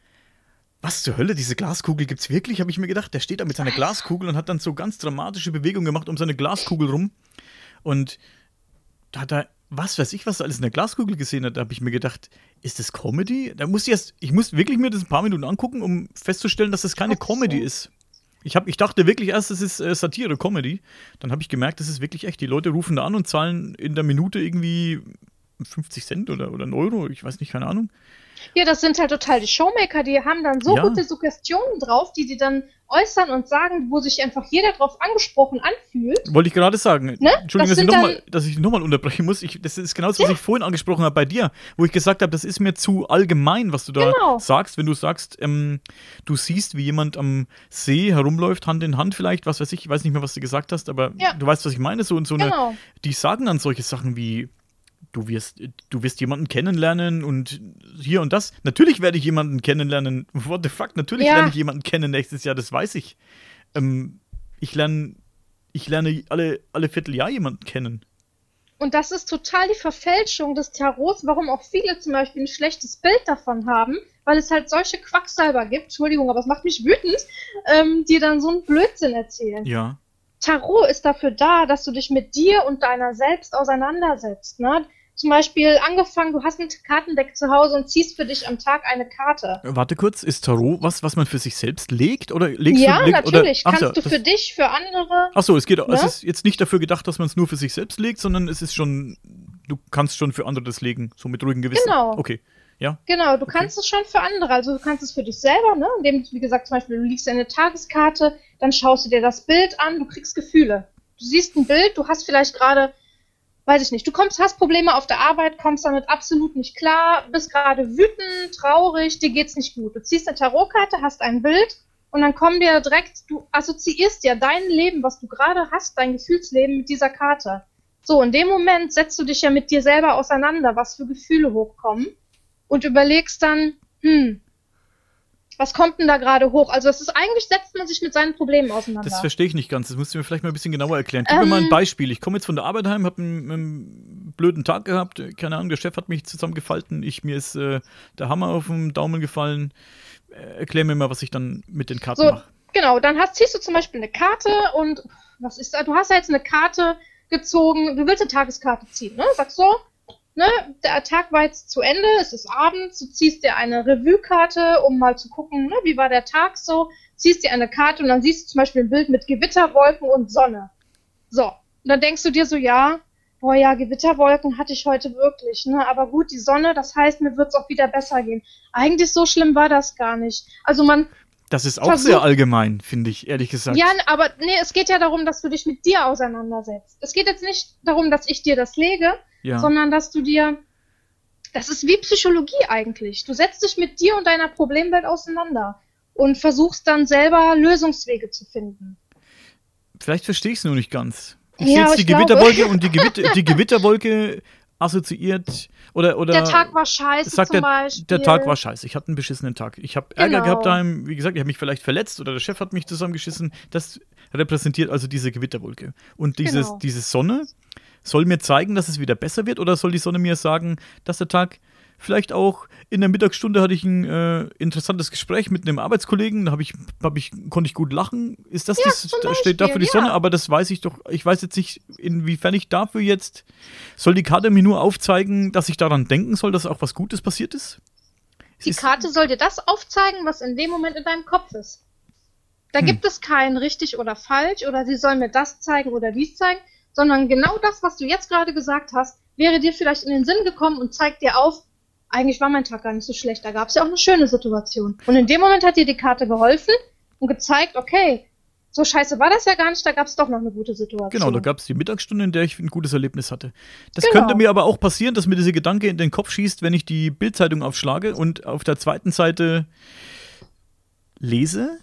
was zur Hölle, diese Glaskugel gibt's wirklich? Habe ich mir gedacht. Der steht da mit seiner Glaskugel und hat dann so ganz dramatische Bewegungen gemacht um seine Glaskugel rum. Und da hat er was weiß ich, was alles in der Glaskugel gesehen hat, da habe ich mir gedacht, ist das Comedy? Da muss ich erst, ich muss wirklich mir das ein paar Minuten angucken, um festzustellen, dass das keine Comedy so. ist. Ich, hab, ich dachte wirklich erst, das ist äh, Satire, Comedy. Dann habe ich gemerkt, das ist wirklich echt. Die Leute rufen da an und zahlen in der Minute irgendwie 50 Cent oder, oder einen Euro, ich weiß nicht, keine Ahnung. Ja, das sind halt total die Showmaker, die haben dann so ja. gute Suggestionen drauf, die die dann äußern und sagen, wo sich einfach jeder drauf angesprochen anfühlt. Wollte ich gerade sagen. Ne? Entschuldigung, das dass, ich mal, dass ich nochmal unterbrechen muss. Ich, das ist genau das, was ja. ich vorhin angesprochen habe bei dir, wo ich gesagt habe, das ist mir zu allgemein, was du da genau. sagst. Wenn du sagst, ähm, du siehst, wie jemand am See herumläuft, Hand in Hand vielleicht, was weiß ich, ich weiß nicht mehr, was du gesagt hast, aber ja. du weißt, was ich meine. So und so genau. eine, die sagen dann solche Sachen wie, du wirst, du wirst jemanden kennenlernen und hier und das. Natürlich werde ich jemanden kennenlernen. *laughs* What the fuck? Natürlich ja. lerne ich jemanden kennen nächstes Jahr, das weiß ich. Ähm, ich lerne, ich lerne alle, alle Vierteljahr jemanden kennen. Und das ist total die Verfälschung des Tarots, warum auch viele zum Beispiel ein schlechtes Bild davon haben, weil es halt solche Quacksalber gibt, Entschuldigung, aber es macht mich wütend, ähm, die dann so einen Blödsinn erzählen. Ja. Tarot ist dafür da, dass du dich mit dir und deiner selbst auseinandersetzt. Ne? Zum Beispiel angefangen, du hast ein Kartendeck zu Hause und ziehst für dich am Tag eine Karte. Warte kurz, ist Tarot was, was man für sich selbst legt? Oder legst ja, du, leg, natürlich. Oder, Kannst ja, du für dich, für andere. Achso, es geht, ne? es ist jetzt nicht dafür gedacht, dass man es nur für sich selbst legt, sondern es ist schon, du kannst schon für andere das legen, so mit ruhigem Gewissen. Genau. Okay. Ja. Genau, du okay. kannst es schon für andere. Also du kannst es für dich selber, ne? Indem, wie gesagt, zum Beispiel, du liegst eine Tageskarte, dann schaust du dir das Bild an, du kriegst Gefühle. Du siehst ein Bild, du hast vielleicht gerade weiß ich nicht, du kommst, hast Probleme auf der Arbeit, kommst damit absolut nicht klar, bist gerade wütend, traurig, dir geht's nicht gut. Du ziehst eine Tarotkarte, hast ein Bild und dann kommen dir direkt, du assoziierst ja dein Leben, was du gerade hast, dein Gefühlsleben mit dieser Karte. So, in dem Moment setzt du dich ja mit dir selber auseinander, was für Gefühle hochkommen und überlegst dann, hm, was kommt denn da gerade hoch? Also das ist eigentlich setzt man sich mit seinen Problemen auseinander. Das verstehe ich nicht ganz. Das musst du mir vielleicht mal ein bisschen genauer erklären. Gib ähm, mir mal ein. Beispiel. Ich komme jetzt von der Arbeit heim, habe einen, einen, blöden Tag gehabt. Keine Ahnung, der Chef hat mich zusammengefalten. Ich, mir ist äh, der Hammer auf den Daumen gefallen. Äh, erklär mir mal, was ich dann mit den Karten so, mache. Genau, dann hast, ziehst du zum Beispiel eine Karte und was ist da? Du hast ja jetzt eine Karte gezogen. Du willst eine Tageskarte ziehen, ne? Sagst so, ne, der Tag war jetzt zu Ende, es ist abends, du ziehst dir eine Revue-Karte, um mal zu gucken, ne, wie war der Tag so, ziehst dir eine Karte und dann siehst du zum Beispiel ein Bild mit Gewitterwolken und Sonne. So, und dann denkst du dir so, ja, boah ja, Gewitterwolken hatte ich heute wirklich, ne, aber gut, die Sonne, das heißt, mir wird es auch wieder besser gehen. Eigentlich so schlimm war das gar nicht. Also man das ist auch versucht, sehr allgemein, finde ich, ehrlich gesagt. Ja, aber nee, es geht ja darum, dass du dich mit dir auseinandersetzt. Es geht jetzt nicht darum, dass ich dir das lege, ja. sondern dass du dir, das ist wie Psychologie eigentlich. Du setzt dich mit dir und deiner Problemwelt auseinander und versuchst dann selber Lösungswege zu finden. Vielleicht verstehe ich es nur nicht ganz. Ich ja, sehe jetzt die Gewitterwolke und die, *laughs* Gewitter, die Gewitterwolke assoziiert oder oder der Tag war scheiße sagt zum der, Beispiel. Der Tag war scheiße. Ich hatte einen beschissenen Tag. Ich habe Ärger genau. gehabt daheim. Wie gesagt, ich habe mich vielleicht verletzt oder der Chef hat mich zusammengeschissen. Das repräsentiert also diese Gewitterwolke und dieses genau. diese Sonne soll mir zeigen, dass es wieder besser wird oder soll die Sonne mir sagen, dass der Tag Vielleicht auch in der Mittagsstunde hatte ich ein äh, interessantes Gespräch mit einem Arbeitskollegen, da ich, hab ich, konnte ich gut lachen. Ist das, Ja, das zum da steht da für die Beispiel, Sonne, ja. aber das weiß ich doch, ich weiß jetzt nicht, inwiefern ich dafür jetzt, soll die Karte mir nur aufzeigen, dass ich daran denken soll, dass auch was Gutes passiert ist? Die ist- Karte soll dir das aufzeigen, was in dem Moment in deinem Kopf ist. Da Hm. gibt es kein richtig oder falsch oder sie soll mir das zeigen oder dies zeigen, sondern genau das, was du jetzt gerade gesagt hast, wäre dir vielleicht in den Sinn gekommen und zeigt dir auf, eigentlich war mein Tag gar nicht so schlecht, da gab es ja auch eine schöne Situation. Und in dem Moment hat dir die Karte geholfen und gezeigt, okay, so scheiße war das ja gar nicht, da gab es doch noch eine gute Situation. Genau, da gab es die Mittagsstunde, in der ich ein gutes Erlebnis hatte. Das Genau. könnte mir aber auch passieren, dass mir dieser Gedanke in den Kopf schießt, wenn ich die Bildzeitung aufschlage und auf der zweiten Seite lese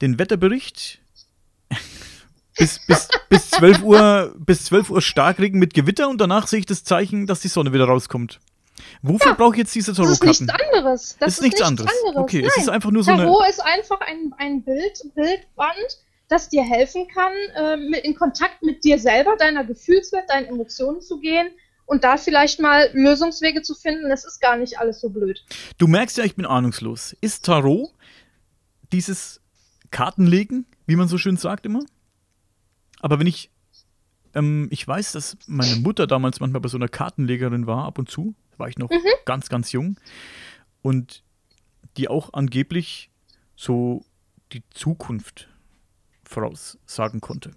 den Wetterbericht. Bis, bis, bis 12 Uhr, bis 12 Uhr Starkregen mit Gewitter und danach sehe ich das Zeichen, dass die Sonne wieder rauskommt. Wofür brauche ich jetzt diese das ist nichts Tarotkarten? anderes. Das ist nichts anderes. Okay, es ist einfach nur so eine. Tarot ist einfach ein, ein Bild, Bildband, das dir helfen kann, äh, in Kontakt mit dir selber, deiner Gefühlswelt, deinen Emotionen zu gehen und da vielleicht mal Lösungswege zu finden. Es ist gar nicht alles so blöd. Du merkst ja, ich bin ahnungslos. Ist Tarot dieses Kartenlegen, wie man so schön sagt immer? Aber wenn ich, ähm, ich weiß, dass meine Mutter damals manchmal bei so einer Kartenlegerin war, ab und zu, da war ich noch ganz, ganz jung, und die auch angeblich so die Zukunft voraussagen konnte.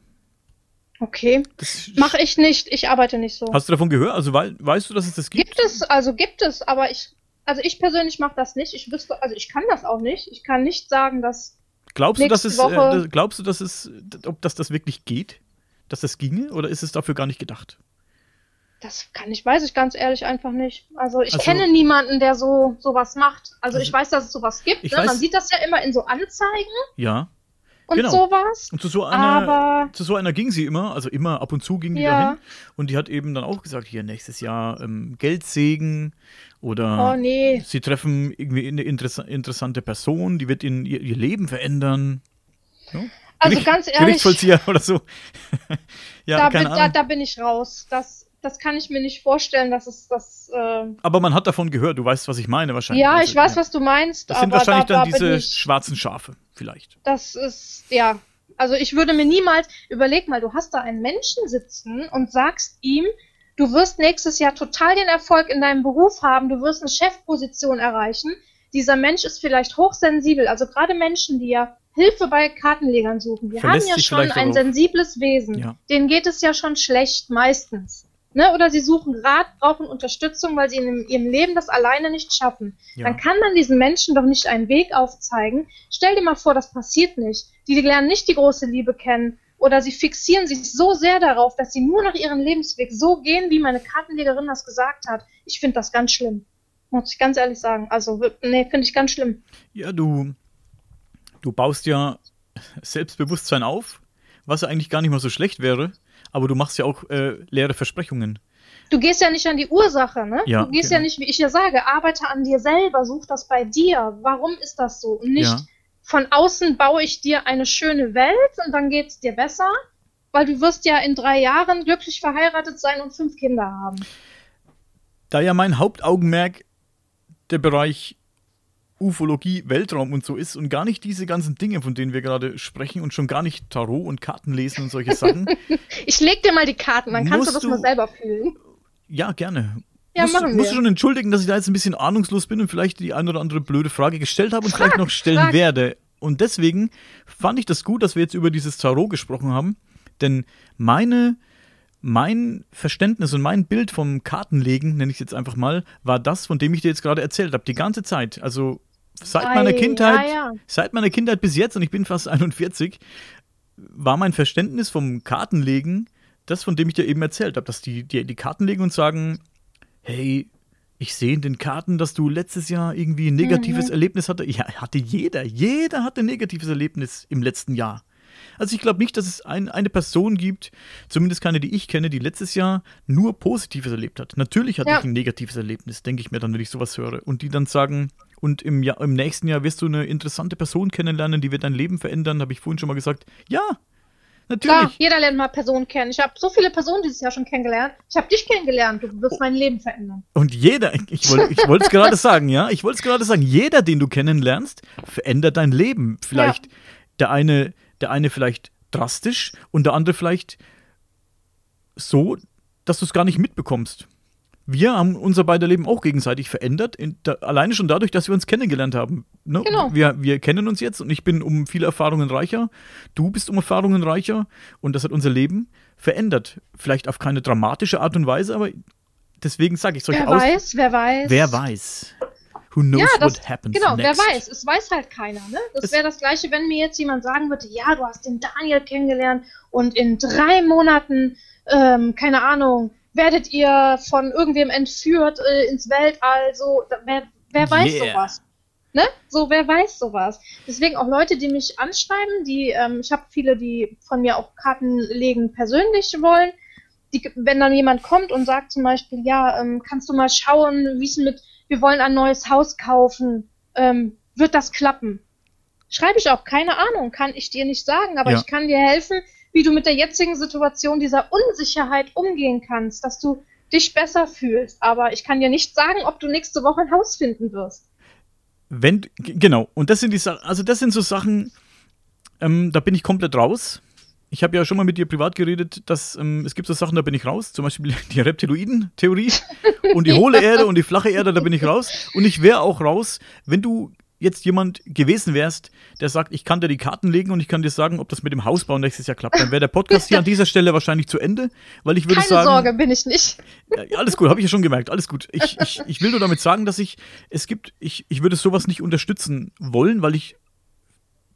Okay. Das, Mache ich nicht. Ich arbeite nicht so. Hast du davon gehört? Also wei weißt du, dass es das gibt? Gibt es, also gibt es, aber ich, also ich persönlich mache das nicht. Ich wüsste, also ich kann das auch nicht. Ich kann nicht sagen, dass Glaubst du, dass es, äh, glaubst du, dass es, ob das das wirklich geht? Dass das ginge? Oder ist es dafür gar nicht gedacht? Das kann ich, weiß ich ganz ehrlich einfach nicht. Also ich Also- kenne niemanden, der so sowas macht. Also, Also- ich weiß, dass es sowas gibt. Ne? weiß- Man sieht das ja immer in so Anzeigen Ja. Und Genau. sowas. Und zu so einer, Aber zu so einer ging sie immer, also immer ab und zu ging die Ja. dahin. Und die hat eben dann auch gesagt, hier nächstes Jahr ähm, Geldsegen oder oh nee, sie treffen irgendwie eine interessa interessante Person, die wird in ihr, ihr Leben verändern. Ja? also Gericht- ganz ehrlich, Gerichtsvollzieher oder so. *laughs* ja, da, bin, da, da bin ich raus. Das, das kann ich mir nicht vorstellen, dass es das. Äh, Aber man hat davon gehört, du weißt, was ich meine wahrscheinlich. ja, Also, ich weiß, was du meinst. Das sind wahrscheinlich da, dann da bin diese ich, schwarzen Schafe, vielleicht. Das ist, ja. Also ich würde mir niemals, überleg mal, du hast da einen Menschen sitzen und sagst ihm, du wirst nächstes Jahr total den Erfolg in deinem Beruf haben, du wirst eine Chefposition erreichen. Dieser Mensch ist vielleicht hochsensibel, also gerade Menschen, die ja Hilfe bei Kartenlegern suchen, die Verlässt haben ja schon ein darauf. sensibles Wesen. Ja. Denen geht es ja schon schlecht, meistens. Ne? Oder sie suchen Rat, brauchen Unterstützung, weil sie in ihrem Leben das alleine nicht schaffen Ja. dann kann man diesen Menschen doch nicht einen Weg aufzeigen. Stell dir mal vor, das passiert nicht. Die lernen nicht die große Liebe kennen oder sie fixieren sich so sehr darauf, dass sie nur nach ihrem Lebensweg so gehen, wie meine Kartenlegerin das gesagt hat. Ich finde das ganz schlimm. Muss ich ganz ehrlich sagen. Also, nee, finde ich ganz schlimm. Ja, du, du baust ja Selbstbewusstsein auf, was ja eigentlich gar nicht mal so schlecht wäre, aber du machst ja auch äh, leere Versprechungen. Du gehst ja nicht an die Ursache, ne? Ja, du gehst genau. ja nicht, wie ich ja sage, arbeite an dir selber, such das bei dir. Warum ist das so? Und nicht Ja. von außen baue ich dir eine schöne Welt und dann geht's dir besser, weil du wirst ja in drei Jahren glücklich verheiratet sein und fünf Kinder haben. Da ja mein Hauptaugenmerk der Bereich Ufologie, Weltraum und so ist und gar nicht diese ganzen Dinge, von denen wir gerade sprechen und schon gar nicht Tarot und Karten lesen und solche Sachen. *laughs* Ich leg dir mal die Karten, dann kannst Musst du das mal selber fühlen. ja, gerne. Ja, musst, machen musst wir. du schon entschuldigen, dass ich da jetzt ein bisschen ahnungslos bin und vielleicht die ein oder andere blöde Frage gestellt habe und vielleicht noch stellen frag. werde. Und deswegen fand ich das gut, dass wir jetzt über dieses Tarot gesprochen haben, denn meine, mein Verständnis und mein Bild vom Kartenlegen, nenne ich es jetzt einfach mal, war das, von dem ich dir jetzt gerade erzählt habe, die ganze Zeit. Also seit meiner Ei, Kindheit, ja, ja. seit meiner Kindheit bis jetzt, und ich bin fast *laughs* 41, war mein Verständnis vom Kartenlegen das, von dem ich dir eben erzählt habe, dass die, die die Karten legen und sagen, hey, ich sehe in den Karten, dass du letztes Jahr irgendwie ein negatives Mhm. Erlebnis hatte. Ja, hatte jeder. Jeder hatte ein negatives Erlebnis im letzten Jahr. Also ich glaube nicht, dass es ein, eine Person gibt, zumindest keine, die ich kenne, die letztes Jahr nur Positives erlebt hat. Natürlich hatte Ja. ich ein negatives Erlebnis, denke ich mir dann, wenn ich sowas höre. Und die dann sagen, und im, Jahr, im nächsten Jahr wirst du eine interessante Person kennenlernen, die wird dein Leben verändern, habe ich vorhin schon mal gesagt. Ja, Natürlich. Klar, jeder lernt mal Personen kennen. Ich habe so viele Personen dieses Jahr schon kennengelernt. Ich habe dich kennengelernt. Du wirst oh. mein Leben verändern. Und jeder, ich wollte ich es gerade sagen, ja, ich wollte es gerade sagen, jeder, den du kennenlernst, verändert dein Leben. Vielleicht ja. der eine, der eine vielleicht drastisch und der andere vielleicht so, dass du es gar nicht mitbekommst wir haben unser beider Leben auch gegenseitig verändert, da, alleine schon dadurch, dass wir uns kennengelernt haben. Ne? Genau. Wir, wir kennen uns jetzt und ich bin um viele Erfahrungen reicher, du bist um Erfahrungen reicher und das hat unser Leben verändert. Vielleicht auf keine dramatische Art und Weise, aber deswegen sage ich solche Wer weiß, wer weiß. Wer weiß. Who knows ja, das, what happens Genau, next. wer weiß. Es weiß halt keiner. Ne? Das wäre das Gleiche, wenn mir jetzt jemand sagen würde, ja, du hast den Daniel kennengelernt und in drei Monaten, ähm, keine Ahnung, werdet ihr von irgendwem entführt äh, ins Weltall, so, wer, wer weiß yeah. sowas? Ne? So, wer weiß sowas? Deswegen auch Leute, die mich anschreiben, die, ähm, ich habe viele, die von mir auch Karten legen persönlich wollen. Die, wenn dann jemand kommt und sagt zum Beispiel, ja, ähm, kannst du mal schauen, wie es mit, wir wollen ein neues Haus kaufen, ähm, wird das klappen? Schreibe ich auch, keine Ahnung, kann ich dir nicht sagen, aber ja. ich kann dir helfen, wie du mit der jetzigen Situation dieser Unsicherheit umgehen kannst, dass du dich besser fühlst. Aber ich kann dir nicht sagen, ob du nächste Woche ein Haus finden wirst. Wenn, genau, und das sind die Sachen, also das sind so Sachen, ähm, da bin ich komplett raus. Ich habe ja schon mal mit dir privat geredet, dass ähm, es gibt so Sachen, da bin ich raus, zum Beispiel die Reptiloiden-Theorie *laughs* und die hohle Erde und die flache Erde, da bin ich raus. Und ich wäre auch raus, wenn du jetzt jemand gewesen wärst, der sagt, ich kann dir die Karten legen und ich kann dir sagen, ob das mit dem Hausbau nächstes Jahr klappt, dann wäre der Podcast hier an dieser Stelle wahrscheinlich zu Ende, weil ich würde Keine sagen. Sorge, bin ich nicht. Ja, alles gut, habe ich ja schon gemerkt, alles gut. Ich, ich, ich will nur damit sagen, dass ich, es gibt, ich, ich würde sowas nicht unterstützen wollen, weil ich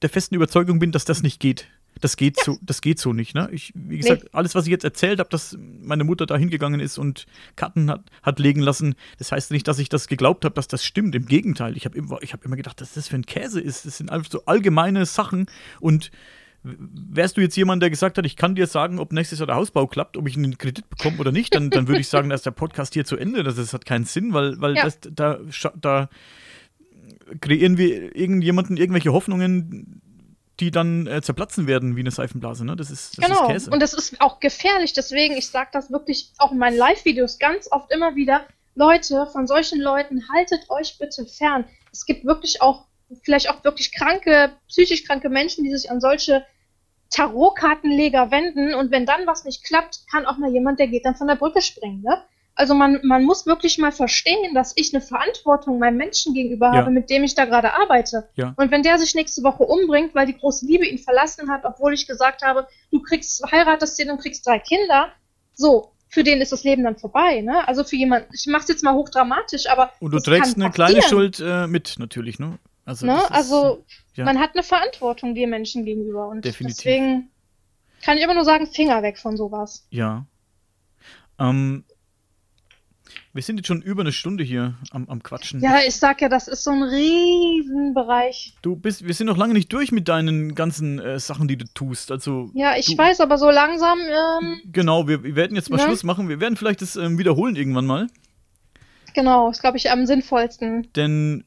der festen Überzeugung bin, dass das nicht geht. Das geht ja. so, das geht so nicht. Ne? Ich, wie gesagt, nee. alles, was ich jetzt erzählt habe, dass meine Mutter da hingegangen ist und Karten hat, hat legen lassen, das heißt nicht, dass ich das geglaubt habe, dass das stimmt. Im Gegenteil, ich habe immer, hab immer gedacht, dass das für ein Käse ist. Das sind einfach so allgemeine Sachen und Wärst du jetzt jemand, der gesagt hat, ich kann dir sagen, ob nächstes Jahr der Hausbau klappt, ob ich einen Kredit bekomme oder nicht, dann, dann würde ich sagen, dass der Podcast hier zu Ende. Das, das hat keinen Sinn, weil, weil ja. das, da, da kreieren wir irgendjemanden irgendwelche Hoffnungen, die dann äh, zerplatzen werden wie eine Seifenblase. Ne? Das ist, das genau. ist Käse. Und das ist auch gefährlich. Deswegen, ich sage das wirklich auch in meinen Live-Videos ganz oft immer wieder. Leute, von solchen Leuten haltet euch bitte fern. Es gibt wirklich auch, vielleicht auch wirklich kranke, psychisch kranke Menschen, die sich an solche Tarotkartenleger wenden. Und wenn dann was nicht klappt, kann auch mal jemand, der geht dann von der Brücke springen. Ne? Also man, man muss wirklich mal verstehen, dass ich eine Verantwortung meinem Menschen gegenüber ja. habe, mit dem ich da gerade arbeite. Ja. Und wenn der sich nächste Woche umbringt, weil die große Liebe ihn verlassen hat, obwohl ich gesagt habe, du kriegst, heiratest den und kriegst drei Kinder, so, für den ist das Leben dann vorbei, ne? Also für jemanden, ich mach's jetzt mal hochdramatisch, aber. Und du trägst eine kleine Schuld äh, mit, natürlich, ne? Also, ne? Ist, also ja. man hat eine Verantwortung dir Menschen gegenüber und Definitiv. deswegen kann ich immer nur sagen, Finger weg von sowas. Ja. Ähm, wir sind jetzt schon über eine Stunde hier am, am Quatschen. Ja, ich sag ja, das ist so ein Riesenbereich. Du bist, wir sind noch lange nicht durch mit deinen ganzen äh, Sachen, die du tust. Also. Ja, ich du, weiß, aber so langsam. Ähm, genau, wir, wir, werden jetzt mal ne? Schluss machen. Wir werden vielleicht das ähm, wiederholen irgendwann mal. Genau, ist, glaube ich, am sinnvollsten. Denn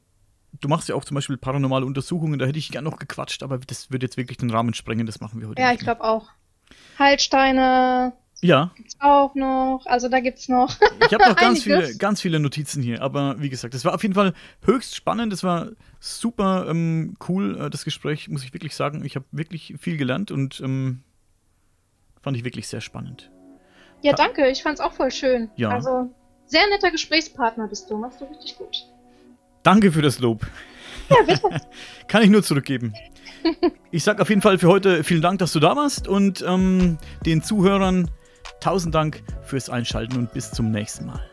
du machst ja auch zum Beispiel paranormale Untersuchungen, da hätte ich gern noch gequatscht, aber das würde jetzt wirklich den Rahmen sprengen, das machen wir heute. Ja, ich glaube auch. Heilsteine, ja. Gibt's auch noch. Also da gibt's noch. Ich habe noch *laughs* ganz viele, ganz viele Notizen hier. Aber wie gesagt, es war auf jeden Fall höchst spannend. Es war super ähm, cool, äh, das Gespräch, muss ich wirklich sagen. Ich habe wirklich viel gelernt und ähm, fand ich wirklich sehr spannend. Ja, danke. Ich fand's auch voll schön. Ja. Also, sehr netter Gesprächspartner bist du. Machst du richtig gut. Danke für das Lob. Ja, bitte. *laughs* Kann ich nur zurückgeben. Ich sag auf jeden Fall für heute vielen Dank, dass du da warst und ähm, den Zuhörern Tausend Dank fürs Einschalten und bis zum nächsten Mal.